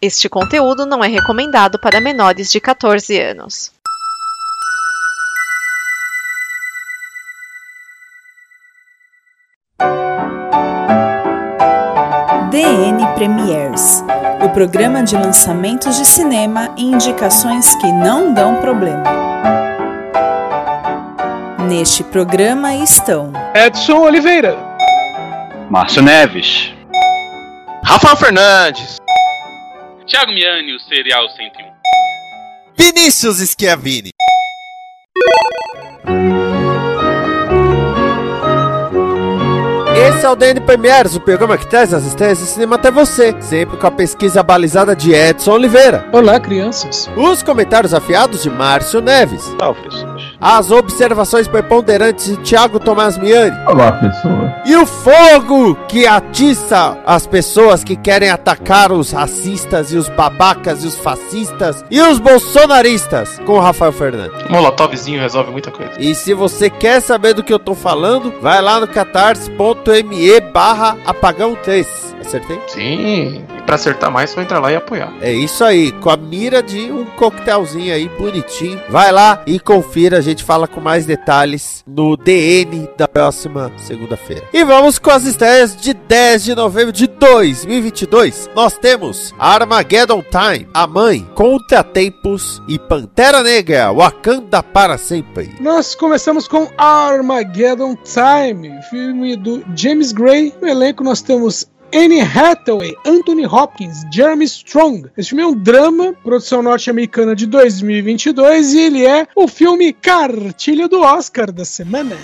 Este conteúdo não é recomendado para menores de 14 anos. DN Premiers o programa de lançamentos de cinema e indicações que não dão problema. Neste programa estão Edson Oliveira, Márcio Neves, Rafael Fernandes, Thiago Miani, o Serial 101, Vinícius Schiavini. Esse é o DN Premieres, o programa que traz as estreias de cinema até você, sempre com a pesquisa balizada de Edson Oliveira. Olá, crianças. Os comentários afiados de Márcio Neves. Salve, pessoas. As observações preponderantes de Thiago Tomás Miani. Olá, pessoa. E o fogo que atiça as pessoas que querem atacar os racistas e os babacas e os fascistas e os bolsonaristas com o Rafael Fernandes. Molotovzinho resolve muita coisa. E se você quer saber do que eu tô falando, vai lá no catarse.me barra apagão 3. Acertei? Sim, e pra acertar mais, só entrar lá e apoiar. É isso aí, com a mira de um coquetelzinho aí bonitinho. Vai lá e confira, a gente fala com mais detalhes no DN da próxima segunda-feira. E vamos com as estreias de 10 de novembro de 2022. Nós temos Armageddon Time, A Mãe, Contratempos e Pantera Negra, Wakanda para sempre. Nós começamos com Armageddon Time, filme do James Gray. No elenco nós temos Anne Hathaway, Anthony Hopkins, Jeremy Strong. Esse filme é um drama, produção norte-americana de 2022 e ele é o filme cartilha do Oscar da semana.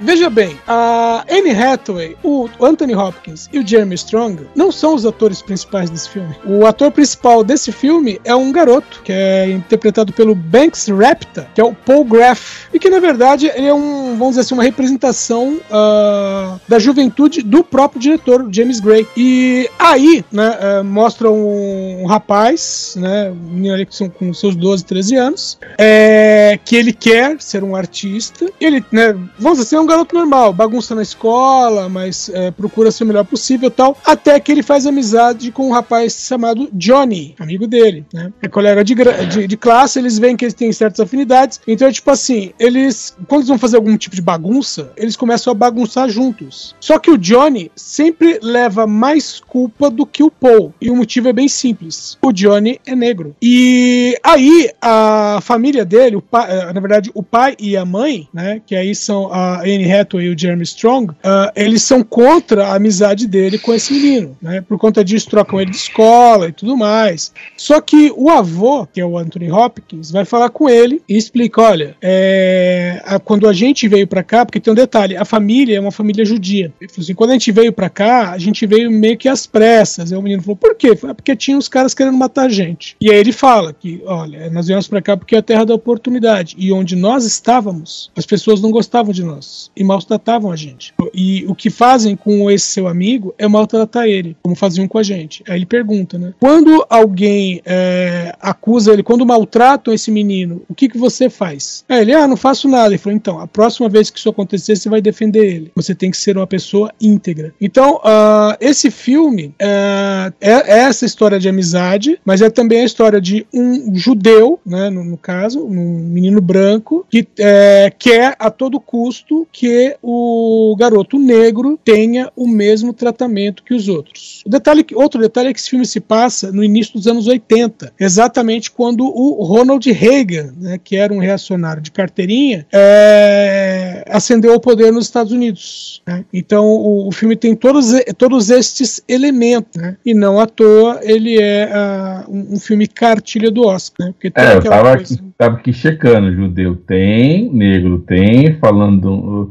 Veja bem, a Anne Hathaway, o Anthony Hopkins e o Jeremy Strong não são os atores principais desse filme. O ator principal desse filme é um garoto, que é interpretado pelo Banks Rapta, que é o Paul Graff, e que na verdade ele é um, vamos dizer assim, uma representação uh, da juventude do próprio diretor, James Gray. E aí, né, uh, mostra um, um, rapaz, né, um menino ali são com seus 12, 13 anos, é, que ele quer ser um artista, ele, né, vamos dizer, é um garoto normal, bagunça na escola, mas é, procura ser o melhor possível tal. Até que ele faz amizade com um rapaz chamado Johnny, amigo dele, né? É colega de, de, de classe, eles veem que eles têm certas afinidades. Então é tipo assim, eles, quando eles vão fazer algum tipo de bagunça, eles começam a bagunçar juntos. Só que o Johnny sempre leva mais culpa do que o Paul. E o motivo é bem simples. O Johnny é negro. E aí a família dele, pai, eh, na verdade, o pai e a mãe, né? Que aí são a Anne Hathaway e o Jeremy Strong, uh, eles são contra a amizade dele com esse menino, né? Por conta disso, trocam ele de escola e tudo mais. Só que o avô, que é o Anthony Hopkins, vai falar com ele e explica: olha, é, a, quando a gente veio para cá, porque tem um detalhe, a família é uma família judia. Ele falou assim: quando a gente veio para cá, a gente veio meio que às pressas. Aí o menino falou: por quê? Falei, porque tinha os caras querendo matar a gente. E aí ele fala que, olha, nós viemos para cá porque é a terra da oportunidade. E onde nós estávamos, as pessoas não gostavam de nós e maltratavam a gente. E o que fazem com esse seu amigo é maltratar ele, como faziam com a gente. Aí ele pergunta, né? Quando alguém é, acusa ele, quando maltratam esse menino, o que, que você faz? Aí ele, ah, não faço nada. Ele falou, então, a próxima vez que isso acontecer, você vai defender ele. Você tem que ser uma pessoa íntegra. Então, uh, esse filme uh, é, é, essa história de amizade, mas é também a história de um judeu, né, no, no caso, um menino branco, que é, quer a todo custo que o garoto negro tenha o mesmo tratamento que os outros. O detalhe, outro detalhe é que esse filme se passa no início dos anos 80, exatamente quando o Ronald Reagan, né, que era um reacionário de carteirinha, é, ascendeu ao poder nos Estados Unidos. Né? Então o, o, filme tem todos, todos estes elementos, né? e não à toa ele é uh, um, um, filme cartilha do Oscar. Né? Porque é, eu tava, coisa... aqui, tava aqui checando, judeu tem, negro tem, falando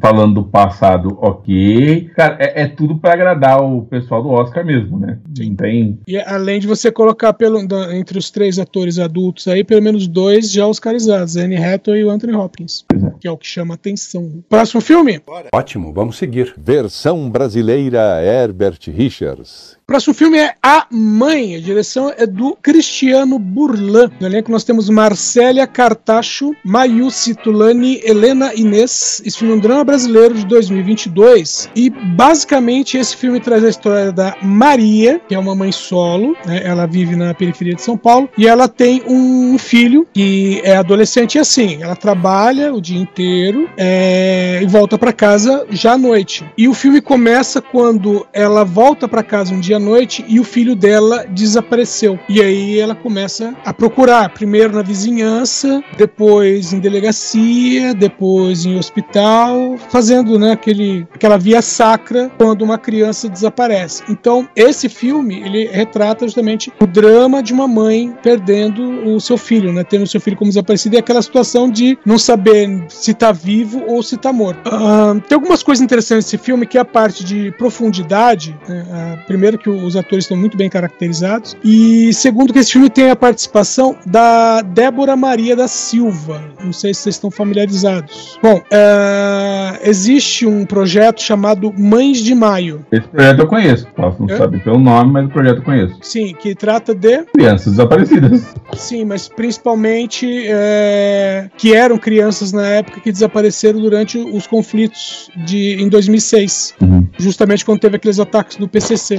falando do passado, ok. Cara, é, é tudo para agradar o pessoal do Oscar mesmo, né? Sim. Tem... E além de você colocar pelo, entre os três atores adultos aí, pelo menos dois já oscarizados, Anne Hathaway e o Anthony Hopkins, é. que é o que chama atenção. Próximo filme? Ótimo, vamos seguir. Versão brasileira Herbert Richards próximo filme é A Mãe. A direção é do Cristiano Burlan. No elenco nós temos Marcélia Cartacho, Mayusi Tulani, Helena Inês. Esse filme é um drama brasileiro de 2022. E basicamente esse filme traz a história da Maria, que é uma mãe solo. né? Ela vive na periferia de São Paulo. E ela tem um filho que é adolescente e assim. Ela trabalha o dia inteiro é, e volta para casa já à noite. E o filme começa quando ela volta para casa um dia à noite e o filho dela desapareceu. E aí ela começa a procurar, primeiro na vizinhança, depois em delegacia, depois em hospital, fazendo né, aquele, aquela via sacra quando uma criança desaparece. Então, esse filme, ele retrata justamente o drama de uma mãe perdendo o seu filho, né, tendo o seu filho como desaparecido e aquela situação de não saber se tá vivo ou se tá morto. Ah, tem algumas coisas interessantes nesse filme, que é a parte de profundidade. né, primeiro que os atores estão muito bem caracterizados. E segundo que esse filme tem a participação da Débora Maria da Silva. Não sei se vocês estão familiarizados. Bom, ah, existe um projeto chamado Mães de Maio. Esse projeto eu conheço. Posso não É? saber pelo nome, mas o projeto eu conheço. Sim, que trata de Crianças desaparecidas. Sim, mas principalmente é, que eram crianças na época que desapareceram durante os conflitos de em 2006, Uhum. justamente quando teve aqueles ataques do PCC.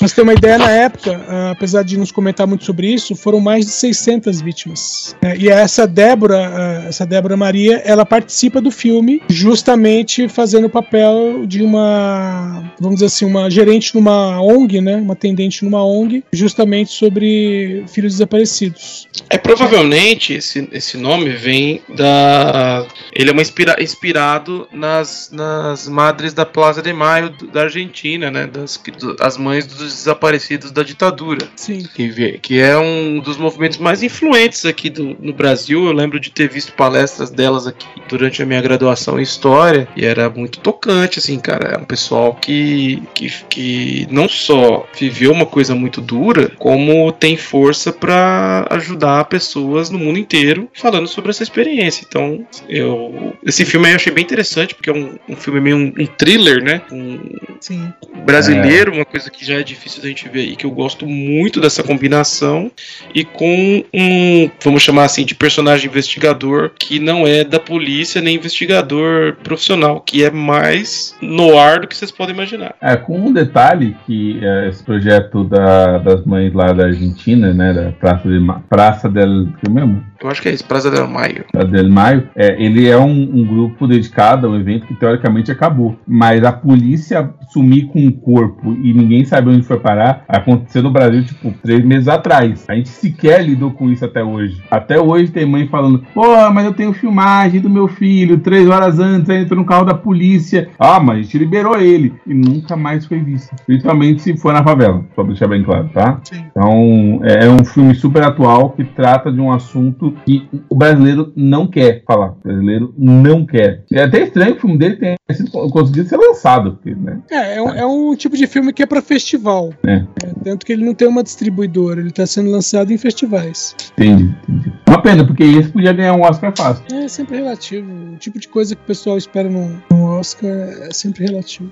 Mas ter uma ideia na época, ah, apesar de nos comentar muito sobre isso, foram mais de 600 vítimas. É, e essa Débora, ah, essa Débora Maria, ela participa do filme justamente fazendo o papel de uma, vamos dizer assim, uma gerente numa ONG, né, uma atendente numa ONG, justamente sobre filhos desaparecidos. É provavelmente esse, esse nome vem da. Ele é uma inspira, inspirado nas, nas madres da Plaza de Maio do- da Argentina, né? Das, que- do- as mães dos desaparecidos da ditadura. Sim. Que, vê- que é um dos movimentos mais influentes aqui do, no Brasil. Eu lembro de ter visto palestras delas aqui durante a minha graduação em História. E era muito tocante, assim, cara. É um pessoal que, que, que não só viveu uma coisa muito dura, como tem força pra ajudar pessoas no mundo inteiro falando sobre essa experiência. Então, eu esse filme aí eu achei bem interessante, porque é um, um filme meio um, um thriller, né? Um, Sim. brasileiro, uma coisa que já é difícil da gente ver aí, que eu gosto muito dessa combinação, e com um, vamos chamar assim, de personagem investigador que não é da polícia nem investigador profissional, que é mais no ar do que vocês podem imaginar. É, com um detalhe que é, esse projeto da- das mães lá da Argentina, né, da Praça, de, Praça del... que mesmo? Eu acho que é isso, Praça del Maio. Praça del Maio, é, ele é um, um grupo dedicado a um evento que teoricamente acabou. Mas a polícia sumir com o corpo e ninguém sabe onde foi parar, aconteceu no Brasil, tipo, três meses atrás. A gente sequer lidou com isso até hoje. Até hoje tem mãe falando, pô, mas eu tenho filmagem do meu filho, três horas antes, ele entrou no carro da polícia. Ah, mas a gente liberou ele. E nunca mais foi visto. Principalmente se for na favela, só pra deixar bem claro, tá? Sim. Então, é um filme super atual que trata de um assunto que o brasileiro não quer falar. O brasileiro não quer. É até estranho que o filme dele tenha sido conseguido ser lançado, porque, né? É, é um, é um tipo de filme que é pra festival. É. É, tanto que ele não tem uma distribuidora, ele tá sendo lançado em festivais. Entendi, entendi. Uma pena, porque esse podia ganhar um Oscar fácil. É sempre relativo. O tipo de coisa que o pessoal espera no, no Oscar é sempre relativo.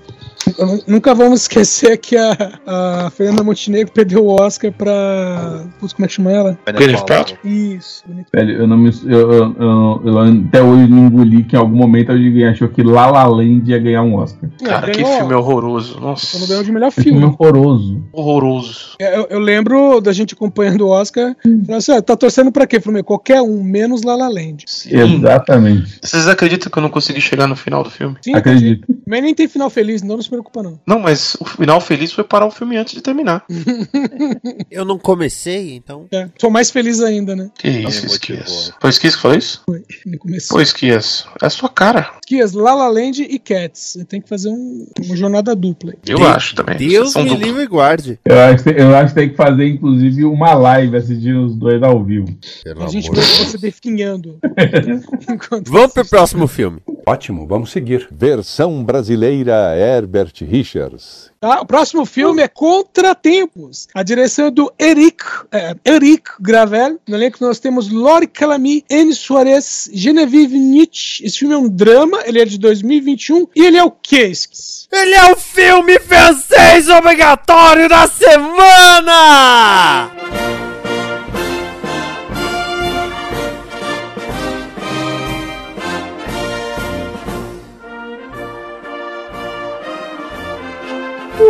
Nunca vamos esquecer que a, a Fernanda Montenegro perdeu o Oscar pra. Putz, como é que chama ela? Gwyneth Paltrow? Isso. Velho, eu não me. Eu, eu- eu- eu até hoje não engoli que em algum momento alguém achou que La La Land ia ganhar um Oscar. Cara, que ganhou- filme horroroso. Não Nossa, ganhou de melhor Esse filme é filme. horroroso. horroroso. É, Eu, eu lembro da gente acompanhando o Oscar. Falando assim, ah, tá torcendo pra quê? Falei, qualquer um, menos La La Land. Sim. Exatamente. Vocês acreditam que eu não consegui chegar no final do filme? Sim, Acredito. Mas nem tem final feliz, então não se preocupa não. Não, mas o final feliz foi parar o filme antes de terminar. Eu não comecei, então. É, sou mais feliz ainda, né? Que isso. Esquias. Foi Esquias que falou isso? No começo. Pô, Esquias, é a sua cara. Kias, La La Land e Cats. Você tem que fazer um- uma jornada dupla. Eu Deus- acho também. Deus me duplo. livre e guarde. Eu acho, que- eu acho que tem que fazer, inclusive, uma live assistindo os dois ao vivo. Pelo A gente amor vê de Deus. você definhando. Vamos pro próximo filme. Ótimo, vamos seguir. Versão brasileira Herbert Richards. Tá? O próximo filme é Contratempos. A direção é do Eric, é, Eric Gravel. No elenco nós temos Lori Calamy, Anne Soares, Genevieve Nietzsche. Esse filme é um drama, ele é de 2021 e ele é o quê? Ele é o filme francês obrigatório da semana!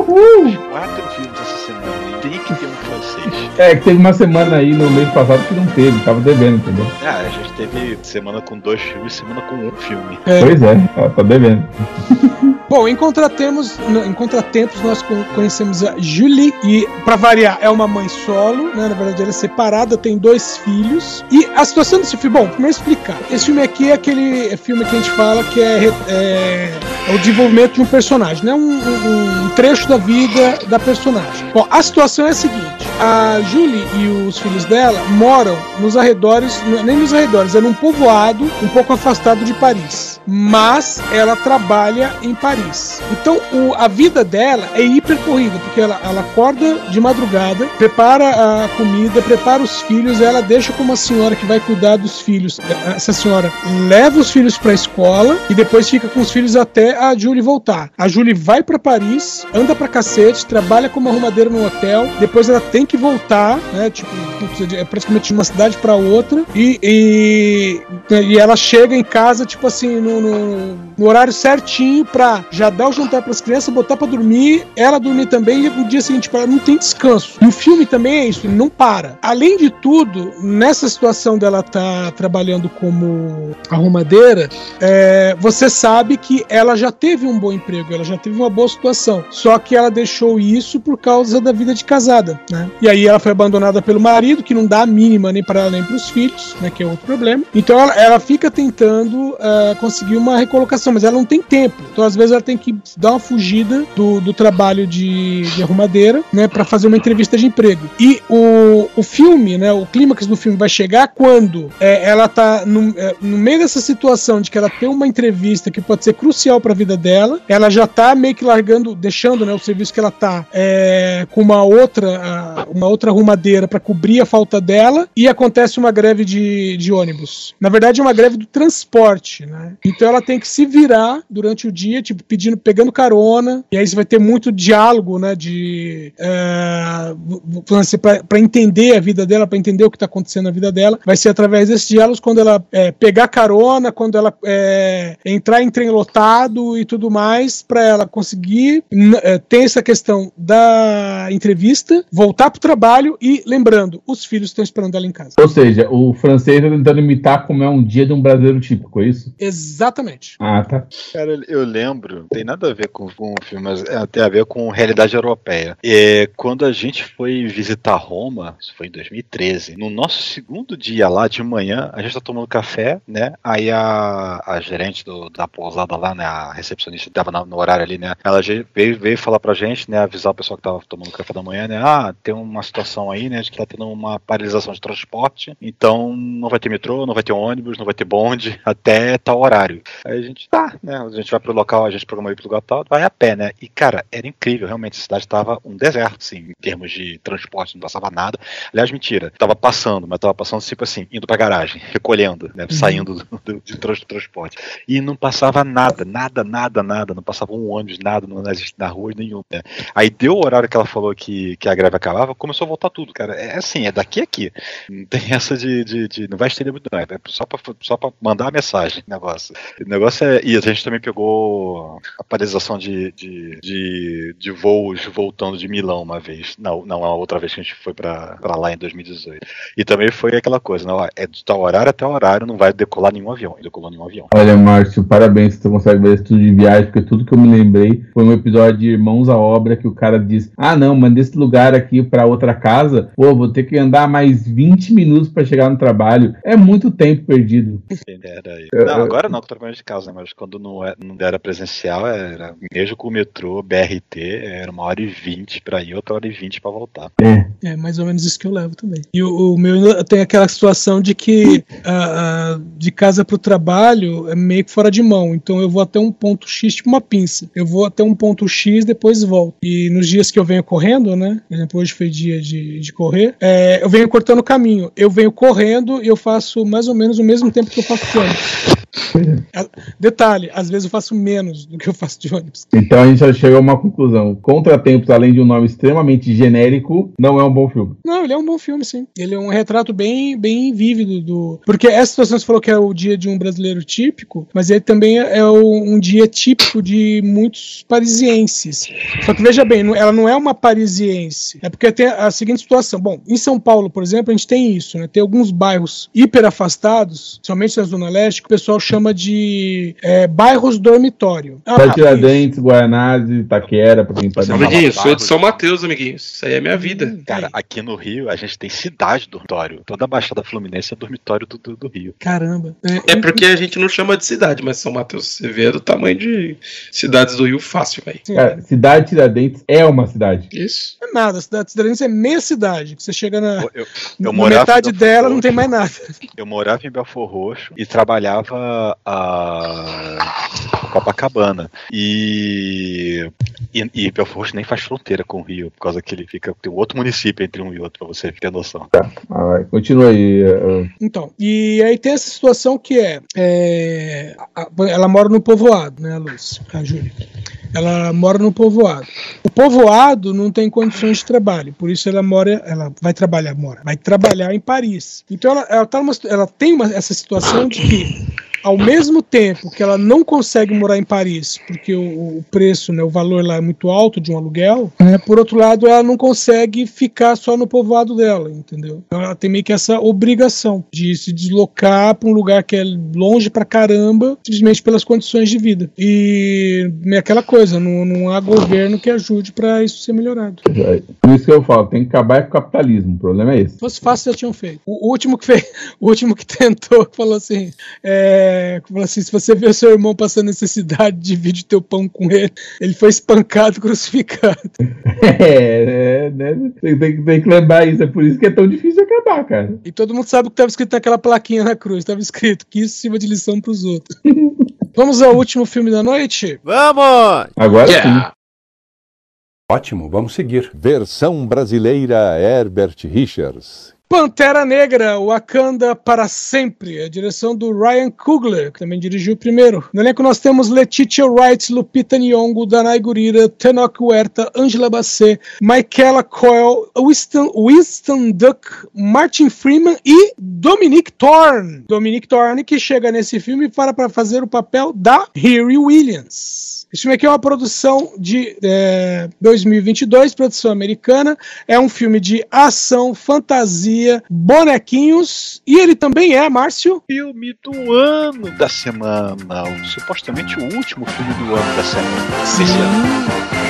Uhul! Quatro filmes essa semana. Tem que ter um francês. É, que teve uma semana aí no mês passado que não teve, tava devendo, entendeu? Ah, a gente teve semana com dois filmes, semana com um filme. É. Pois é, tá, tá devendo. Bom, em contratempos, em contratempos nós con- conhecemos a Julie e, pra variar, é uma mãe solo, né? Na verdade, ela é separada, tem dois filhos. E a situação desse filme, bom, primeiro explicar. Esse filme aqui é aquele filme que a gente fala que é, é, é o desenvolvimento de um personagem, né? Um, um- um trecho da vida da personagem. Bom, a situação é a seguinte: a Julie e os filhos dela moram nos arredores, nem nos arredores, é num povoado um pouco afastado de Paris. Mas ela trabalha em Paris. Então o- a vida dela é hipercorrida, porque ela, ela acorda de madrugada, prepara a comida, prepara os filhos, ela deixa com uma senhora que vai cuidar dos filhos. Essa senhora leva os filhos para a escola e depois fica com os filhos até a Julie voltar. A Julie vai para Paris, anda pra cacete, trabalha como arrumadeira no hotel, depois ela tem que voltar, né? Tipo, putz, é praticamente de uma cidade para outra e, e, e ela chega em casa, tipo assim, no, no- no horário certinho pra já dar o jantar pras crianças, botar pra dormir, ela dormir também e no dia seguinte, ela não tem descanso. E o filme também é isso, ele não para. Além de tudo, nessa situação dela tá trabalhando como arrumadeira, é, você sabe que ela já teve um bom emprego, ela já teve uma boa situação. Só que ela deixou isso por causa da vida de casada, né? E aí ela foi abandonada pelo marido, que não dá a mínima nem para ela nem para os filhos, né? Que é outro problema. Então ela, ela fica tentando ah, conseguir uma recolocação, mas ela não tem tempo. Então às vezes ela tem que dar uma fugida do, do trabalho de, de arrumadeira, né? Para fazer uma entrevista de emprego. E o, o filme, né? O clímax do filme vai chegar quando é, ela tá no, é, no meio dessa situação de que ela tem uma entrevista que pode ser crucial para a vida dela. Ela já tá meio que largando, deixando, né? O serviço que ela tá é, com uma outra, uma outra arrumadeira para cobrir a falta dela e acontece uma greve de, de ônibus. Na verdade, é uma greve do transporte, né? Então ela tem que se virar durante o dia, tipo, pedindo, pegando carona, e aí você vai ter muito diálogo, né? De. É, para entender a vida dela, para entender o que tá acontecendo na vida dela. Vai ser através desses diálogos quando ela é, pegar carona, quando ela é, entrar em trem lotado e tudo mais, para ela conseguir é, ter essa questão da entrevista, voltar pro trabalho e, lembrando, os filhos estão esperando ela em casa. Ou seja, o francês tá tentando imitar como é um dia de um brasileiro típico, é isso? Exatamente. Ah, tá. Cara, eu lembro, não tem nada a ver com, com o filme, mas é, tem a ver com realidade europeia. É, quando a gente foi visitar Roma, isso foi em 2013, no nosso segundo dia lá de manhã, a gente tá tomando café, né? Aí a, a gerente do- da pousada lá, né? A recepcionista que tava na- no horário ali, né? Ela veio, veio falar pra gente, né? Avisar o pessoal que tava tomando café da manhã, né? Ah, tem uma situação aí, né? De que tá tendo uma paralisação de transporte, então não vai ter metrô, não vai ter ônibus, não vai ter bonde até tal horário. Aí a gente tá, né? A gente vai pro local, a gente programou ir pro lugar tal, vai a pé, né? E cara, era incrível, realmente, a cidade tava um deserto, assim, em termos de transporte, não passava nada. Aliás, mentira, tava passando, mas tava passando tipo assim, indo pra garagem, recolhendo, né? Saindo do, do, de trans- transporte. E não passava nada, nada, nada, nada, não passava um ônibus, nada não existe na rua nenhum, né? Aí deu o horário que ela falou que, que a greve acabava, começou a voltar tudo, cara. É assim, é daqui a aqui. Não tem essa de. de, de- não vai estender muito, não. É só pra, só pra mandar a mensagem, negócio. O negócio é. E a gente também pegou a paralisação de, de, de, de voos voltando de Milão uma vez. Não, não, a outra vez que a gente foi pra, pra lá em 2018. E também foi aquela coisa, ó, é de tal horário até horário, não vai decolar nenhum avião. E decolou nenhum avião. Olha, Márcio, parabéns você consegue ver isso tudo de viagem, porque tudo que eu me lembrei foi um episódio de Irmãos à Obra que o cara diz: Ah, não, mas desse lugar aqui pra outra casa, pô, vou ter que andar mais 20 minutos pra chegar no trabalho. É muito tempo perdido. Era aí. Eu- Não, agora não, que eu tô de casa, né? Mas quando não, é, não era presencial, era mesmo com o metrô, BRT, era uma hora e vinte pra ir, outra hora e vinte pra voltar. É mais ou menos isso que eu levo também. E o, o meu tem aquela situação de que de casa pro trabalho é meio que fora de mão. Então eu vou até um ponto X, tipo uma pinça. Eu vou até um ponto X, depois volto. E nos dias que eu venho correndo, né? Por exemplo, hoje foi dia de, de correr. é, eu venho cortando o caminho. Eu venho correndo e eu faço mais ou menos o mesmo tempo que eu faço ônibus. Detalhe, às vezes eu faço menos do que eu faço de ônibus. Então a gente já chegou a uma conclusão. Contratempos, além de um nome extremamente genérico, não é um bom filme. Não, ele é um bom filme, sim. Ele é um retrato bem, bem vívido do. Porque essa situação você falou que é o dia de um brasileiro típico, mas ele também é um dia típico de muitos parisienses. Só que veja bem, ela não é uma parisiense. É porque tem a seguinte situação. Bom, em São Paulo, por exemplo, a gente tem isso, né? Tem alguns bairros hiper afastados, somente na Zona Leste, que o pessoal chama de é, bairros dormitório. Ah, Tá Tiradentes, Guaianazes, Itaquera, pra quem tá Amiguinhos, sou de São Mateus, amiguinhos. Isso aí é minha vida. Cara, aqui no Rio a gente tem cidade dormitório. Toda a Baixada Fluminense é dormitório do, do, do Rio. Caramba. É porque a gente não chama de cidade, mas São Mateus, você vê, é do tamanho de cidades do Rio fácil, velho. Cara, cidade Tiradentes é uma cidade. Isso. Não é nada, a cidade de Tiradentes é meia cidade. Que você chega na, Eu, eu na morava metade dela, não Roxo. tem mais nada. Eu morava em Belfor Roxo e trabalhava a Copacabana. E, e, e Belfor Roxo nem faz fronteira com o Rio, por causa que ele fica. Tem um outro município entre um e outro, pra você ter noção. Ah, vai, continua aí. uh, Então, e aí tem essa situação que é, é, ela mora no povoado, né, a Luz, a Júlia. Ela mora no povoado. O povoado não tem condições de trabalho, por isso ela mora, ela vai trabalhar, mora, vai trabalhar em Paris. Então ela, ela, tá numa, ela tem uma- essa situação de que ao mesmo tempo que ela não consegue morar em Paris, porque o, o preço, né, o valor lá é muito alto de um aluguel, né, por outro lado, ela não consegue ficar só no povoado dela, entendeu? Então ela tem meio que essa obrigação de se deslocar para um lugar que é longe pra caramba, simplesmente pelas condições de vida. E é aquela coisa, não, não há governo que ajude para isso ser melhorado. Por isso que eu falo, tem que acabar com o capitalismo. O problema é esse. Se fosse fácil, já tinham feito. O, último que fez, o último que tentou, falou assim, é, falou assim, se você vê seu irmão passando necessidade, divide teu pão com ele. Ele foi espancado, crucificado. É, é, né? Tem, tem- tem que lembrar isso. É por isso que é tão difícil acabar, cara. E todo mundo sabe o que estava escrito naquela plaquinha na cruz. Estava escrito que isso sirva de lição para os outros. Vamos ao último filme da noite? Vamos! Agora sim. Ótimo, vamos seguir. Versão brasileira Herbert Richards. Pantera Negra, Wakanda para sempre. A direção do Ryan Coogler, que também dirigiu o primeiro. No elenco nós temos Letitia Wright, Lupita Nyong'o, Danai Gurira, Tenoch Huerta, Angela Bassett, Michaela Coyle, Winston, Winston Duck, Martin Freeman e Dominic Thorne. Dominic Thorne que chega nesse filme para, para fazer o papel da Harry Williams. Esse filme aqui é uma produção de é, 2022, produção americana. É um filme de ação, fantasia, bonequinhos. E ele também é, Márcio. Filme do ano da semana. Supostamente o último filme do ano da semana. Esse ano.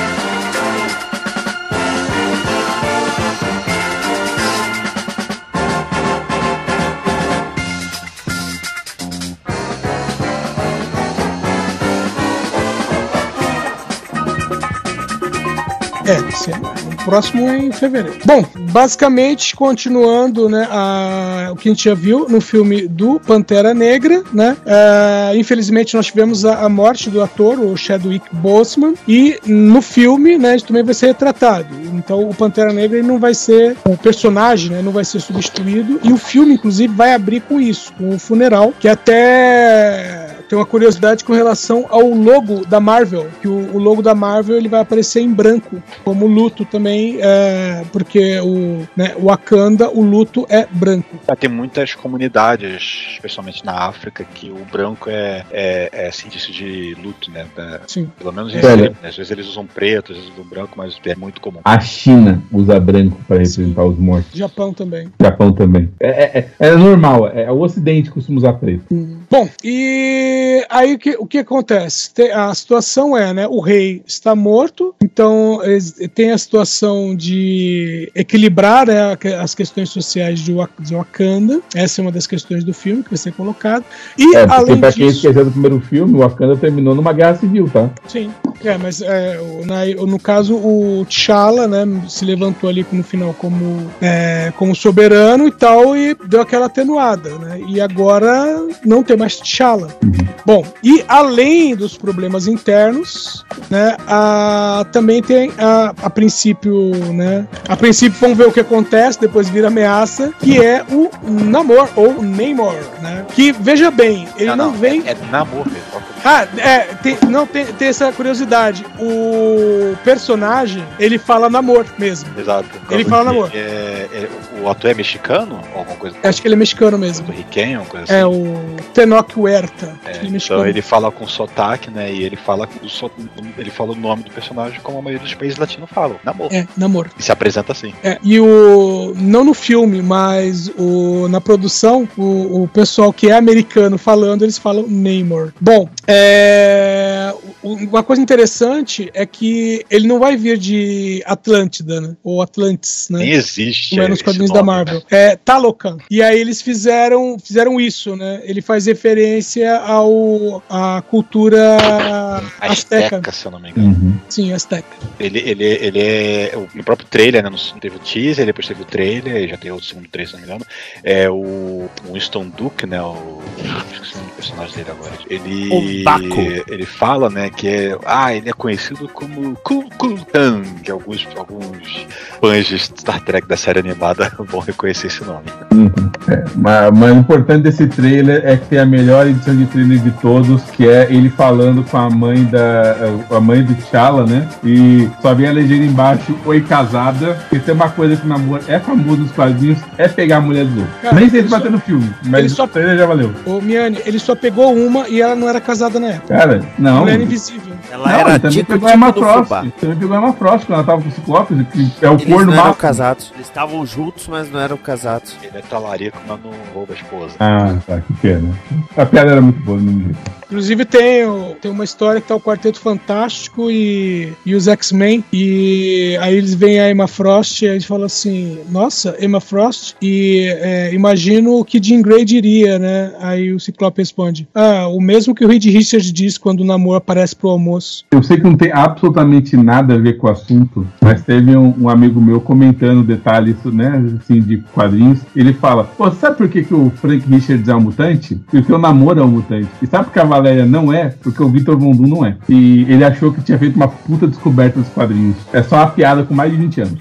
É, o próximo em fevereiro. Bom, basicamente, continuando né, a- o que a gente já viu no filme do Pantera Negra, né? é, infelizmente, nós tivemos a, a morte do ator, o Chadwick Boseman, e no filme, né, isso também vai ser retratado. Então, o Pantera Negra ele não vai ser, o personagem, né, não vai ser substituído, e o filme, inclusive, vai abrir com isso, com o funeral, que até tem uma curiosidade com relação ao logo da Marvel, que o, o logo da Marvel ele vai aparecer em branco, como luto também, é, porque o né, o Wakanda, o luto é branco. Ah, Tem muitas comunidades, especialmente na África, que o branco é, é, é indício de luto, né? É, Sim. Pelo menos em. Israel, né? Às vezes eles usam preto, às vezes usam branco, mas é muito comum. A China usa branco para representar os mortos. Japão também. Japão também. É, é, é- é normal, é, o Ocidente que costuma usar preto. Bom, e aí o que, o que acontece? A situação é, né? O rei está morto, então tem a situação de equilibrar né, as questões sociais de, Wa- de Wakanda. Essa é uma das questões do filme que vai ser colocado. E É, porque além pra quem disso, esqueceu do primeiro filme, o Wakanda terminou numa guerra civil, tá? Sim, é, mas é, na- no caso o T'Challa, né, se levantou ali no final como, é, como soberano e tal, e deu aquela atenuada, né? E agora não tem mais T'Challa. Exatamente. Bom, e além dos problemas internos, né, a, também tem a, a princípio, né, a princípio vamos ver o que acontece, depois vira ameaça, que é o Namor, ou Namor, né, que, veja bem, ele não, vem... É, é namoro mesmo. Ah, é, tem, não, tem, tem essa curiosidade, o personagem, ele fala Namor mesmo. Exato. Ele fala namoro. É, é, o ator é mexicano? Ou alguma coisa Acho que ele é mexicano mesmo. riquenho, coisa assim? É o Tenoch Huerta. É, é então ele fala com sotaque, né? E ele fala o so- ele fala o nome do personagem como a maioria dos países latinos falam, namoro. É, Namor. E se apresenta assim. É, e o. Não no filme, mas o, na produção, o, o pessoal que é americano falando, eles falam Namor. Bom, é, uma coisa interessante é que ele não vai vir de Atlântida, né? Ou Atlantis, né? Nem existe. Como é nos quadrinhos nome, da Marvel. É Talocan. E aí eles fizeram, fizeram isso, né? Ele faz referência ao à cultura asteca. Azteca, se eu não me engano. Uhum. Sim, asteca. Ele, ele, ele é. o- No próprio trailer, né? no- Teve o teaser, depois teve o trailer, e já tem outro segundo trailer, se não me engano. É o Winston Duke, né? O. Esqueci o nome do personagem dele agora. Ele. Ele fala, né? Que é. Ah, ele é conhecido como Kul Kultan, que alguns, alguns fãs de Star Trek da série animada vão reconhecer esse nome. É, mas, mas o importante desse trailer é que tem a melhor edição de trailer de todos, que é ele falando com a mãe da. a mãe do T'Challa, né? E só vem a legenda embaixo, oi casada. Porque tem uma coisa que o namoro é famoso nos quadrinhos, é pegar a mulher dos outros. Cara, Nem sei ele se vai só- ter no filme, ele mas só- o trailer já valeu. Ô, Miane, ele só pegou uma e ela não era casada na época. Cara, não. Mulher invisível. Ela Não, era ele também pegou a Emma do Frost. Também pegou a Emma Frost quando ela tava com o Ciclope, que é o Eles corno não eram máximo. casados. Eles estavam juntos, mas não eram casados. Ele é talarico, mas não rouba a esposa. Ah, tá, que pena. A piada era muito boa, não jeito. Inclusive tem, tem uma história que tá o Quarteto Fantástico e, e os X-Men. E aí eles veem a Emma Frost e a gente fala assim: Nossa, Emma Frost? E é, imagino o que Jean Grey diria, né? Aí o Ciclope responde: Ah, o mesmo que o Reed Richards diz quando o namoro aparece pro almoço. Eu sei que não tem absolutamente nada a ver com o assunto, mas teve um, um amigo meu comentando detalhes, né, assim, de quadrinhos. Ele fala: Pô, sabe por que, que o Frank Richards é um mutante? Porque o namoro é um mutante. E sabe por que a Valéria não é? Porque o Victor Von Doom não é. E ele achou que tinha feito uma puta descoberta dos quadrinhos. É só uma piada com mais de 20 anos.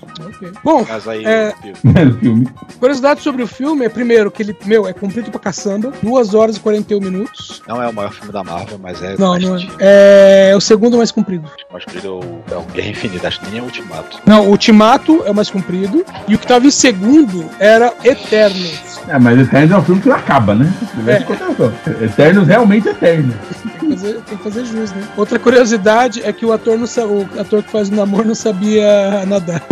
Bom, aí. É. no filme. curiosidade sobre o filme é, primeiro, que ele, meu, é comprido pra caçamba 2 horas e 41 minutos. Não é o maior filme da Marvel, mas é. Não, não é. bastante- É o segundo mais comprido. Mais comprido é o, é o Guerra Infinita, acho que nem é o Ultimato. Não, o Ultimato é o mais comprido. E o que tava em segundo era Eternos. É, mas Eternos é um filme que não acaba, né? É. É. Eternos realmente Eternos. Tem que, fazer, tem que fazer jus, né? Outra curiosidade é que o ator, não o ator que faz o namoro não sabia nadar.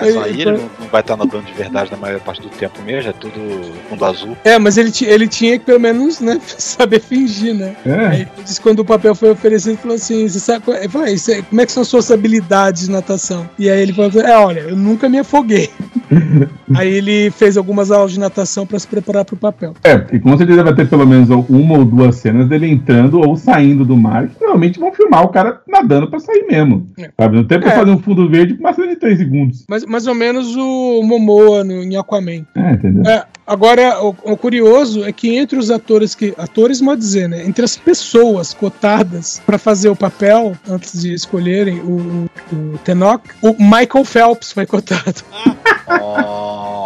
É só aí Ele- ele vai estar nadando de verdade na maior parte do tempo mesmo, é tudo fundo azul. É, mas ele, ele tinha que pelo menos né, saber fingir, né? É. Aí ele disse que quando o papel foi oferecido, ele falou assim: você sabe, qual- ele falou, "Ah, isso é- como é que são suas habilidades de natação? E aí ele falou: é, olha, eu nunca me afoguei. aí ele fez algumas aulas de natação pra se preparar pro papel. É, porque com certeza vai ter pelo menos uma ou duas cenas dele entrando ou saindo do mar, que provavelmente vão filmar o cara nadando pra sair mesmo. É. Sabe? Não tem pra É. fazer um fundo verde com uma cena de 3 segundos. Mas mais ou menos o Momoa no, em Aquaman. É, entendeu? É, agora, o, o curioso é que entre os atores que. Atores, pode dizer, né? Entre as pessoas cotadas pra fazer o papel, antes de escolherem o, o, o Tenoch, o Michael Phelps foi cotado. Nossa,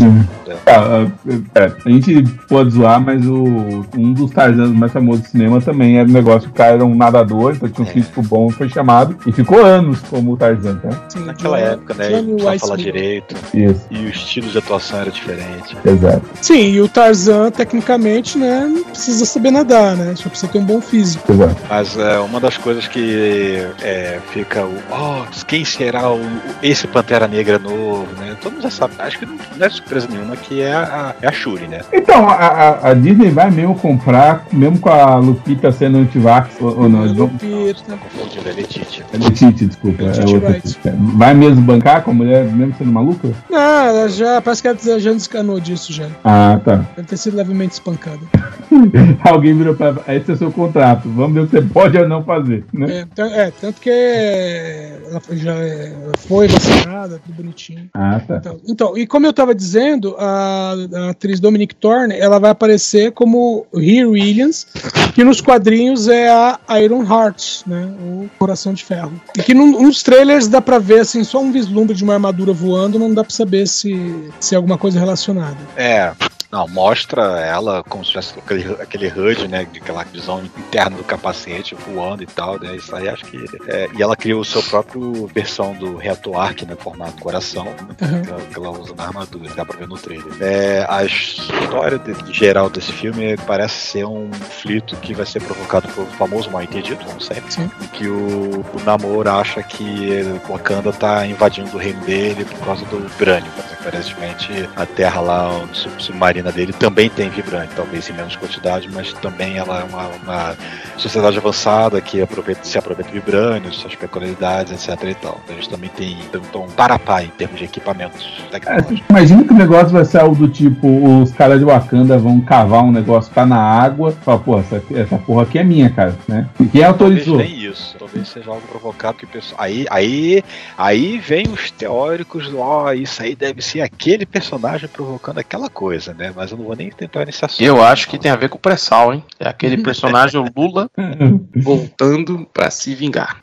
Hum. Ah, ah, é, a gente pode zoar, mas o, um dos Tarzans mais famosos do cinema também era um negócio que o cara era um nadador, então tinha um físico bom foi chamado e ficou anos como o Tarzan, tá? Sim, Naquela época, né? Ele precisava falar direito. Isso. E o estilo de atuação era diferente. Exato. Sim, e o Tarzan, tecnicamente, né? Não precisa saber nadar, né? Só precisa ter um bom físico. Exato. Mas é, uma das coisas que é, fica o. Oh, quem será o, o- esse Pantera Negra novo, né? Todo mundo já sabe. Acho que não, não é surpresa nenhuma que é a, é a Shuri, né? Então, a, a- a Disney vai mesmo comprar, mesmo com a Lupita sendo antivax, ou, ou não, Lupita. Confundindo, é Letitia. É Letite, desculpa. É outra Wright. Vai mesmo bancar com a mulher, mesmo sendo maluca? Não, ela já. Parece que ela já descanou disso já. Ah, tá. Deve ter sido levemente espancada. Alguém virou pra esse é o seu contrato, vamos ver o que você pode ou não fazer, né? É, tan- é, tanto que ela já foi vacinada, tudo bonitinho. Ah, tá. Então, então, e como eu estava dizendo, a, a atriz Dominic Thorne, ela vai aparecer como Here Williams, que nos quadrinhos é a Iron Heart, né? O Coração de Ferro. E que num, nos trailers dá pra ver assim, só um vislumbre de uma armadura voando, não dá pra saber se, se é alguma coisa relacionada. É, não, mostra ela como se tivesse aquele, aquele HUD, né? Aquela visão interna do capacete voando e tal, né? Isso aí acho que. é, e ela criou o seu próprio versão do reator Arc, né? Formato coração, né, Uhum. que, ela, que ela usa na armadura, dá pra ver no trailer. É, a história de, geral desse filme parece ser um conflito que vai ser provocado pelo famoso mal entendido, como sempre. Sim. em que o, o Namor acha que Wakanda tá invadindo o reino dele por causa do vibrânio. Mas, Aparentemente a terra lá, o sub- dele também tem vibrânio, talvez em menos quantidade, mas também ela é uma, uma sociedade avançada que aproveita, se aproveita do vibrânio, suas peculiaridades, etc. E tal. Então, eles também têm então, um parapá em termos de equipamentos É, tecnológicos. imagina que o negócio vai ser algo do tipo: os caras de Wakanda vão cavar um negócio que tá na água. Fala, pô, essa, essa porra aqui é minha, cara, né? E quem autorizou? Isso. Talvez seja algo provocado que o pessoal. Aí, aí, aí vem os teóricos do ó, isso aí deve ser aquele personagem provocando aquela coisa, né? Mas eu não vou nem tentar nesse assunto. Eu acho que tem a ver com o pré-sal, hein? É aquele personagem, o Lula, voltando pra se vingar.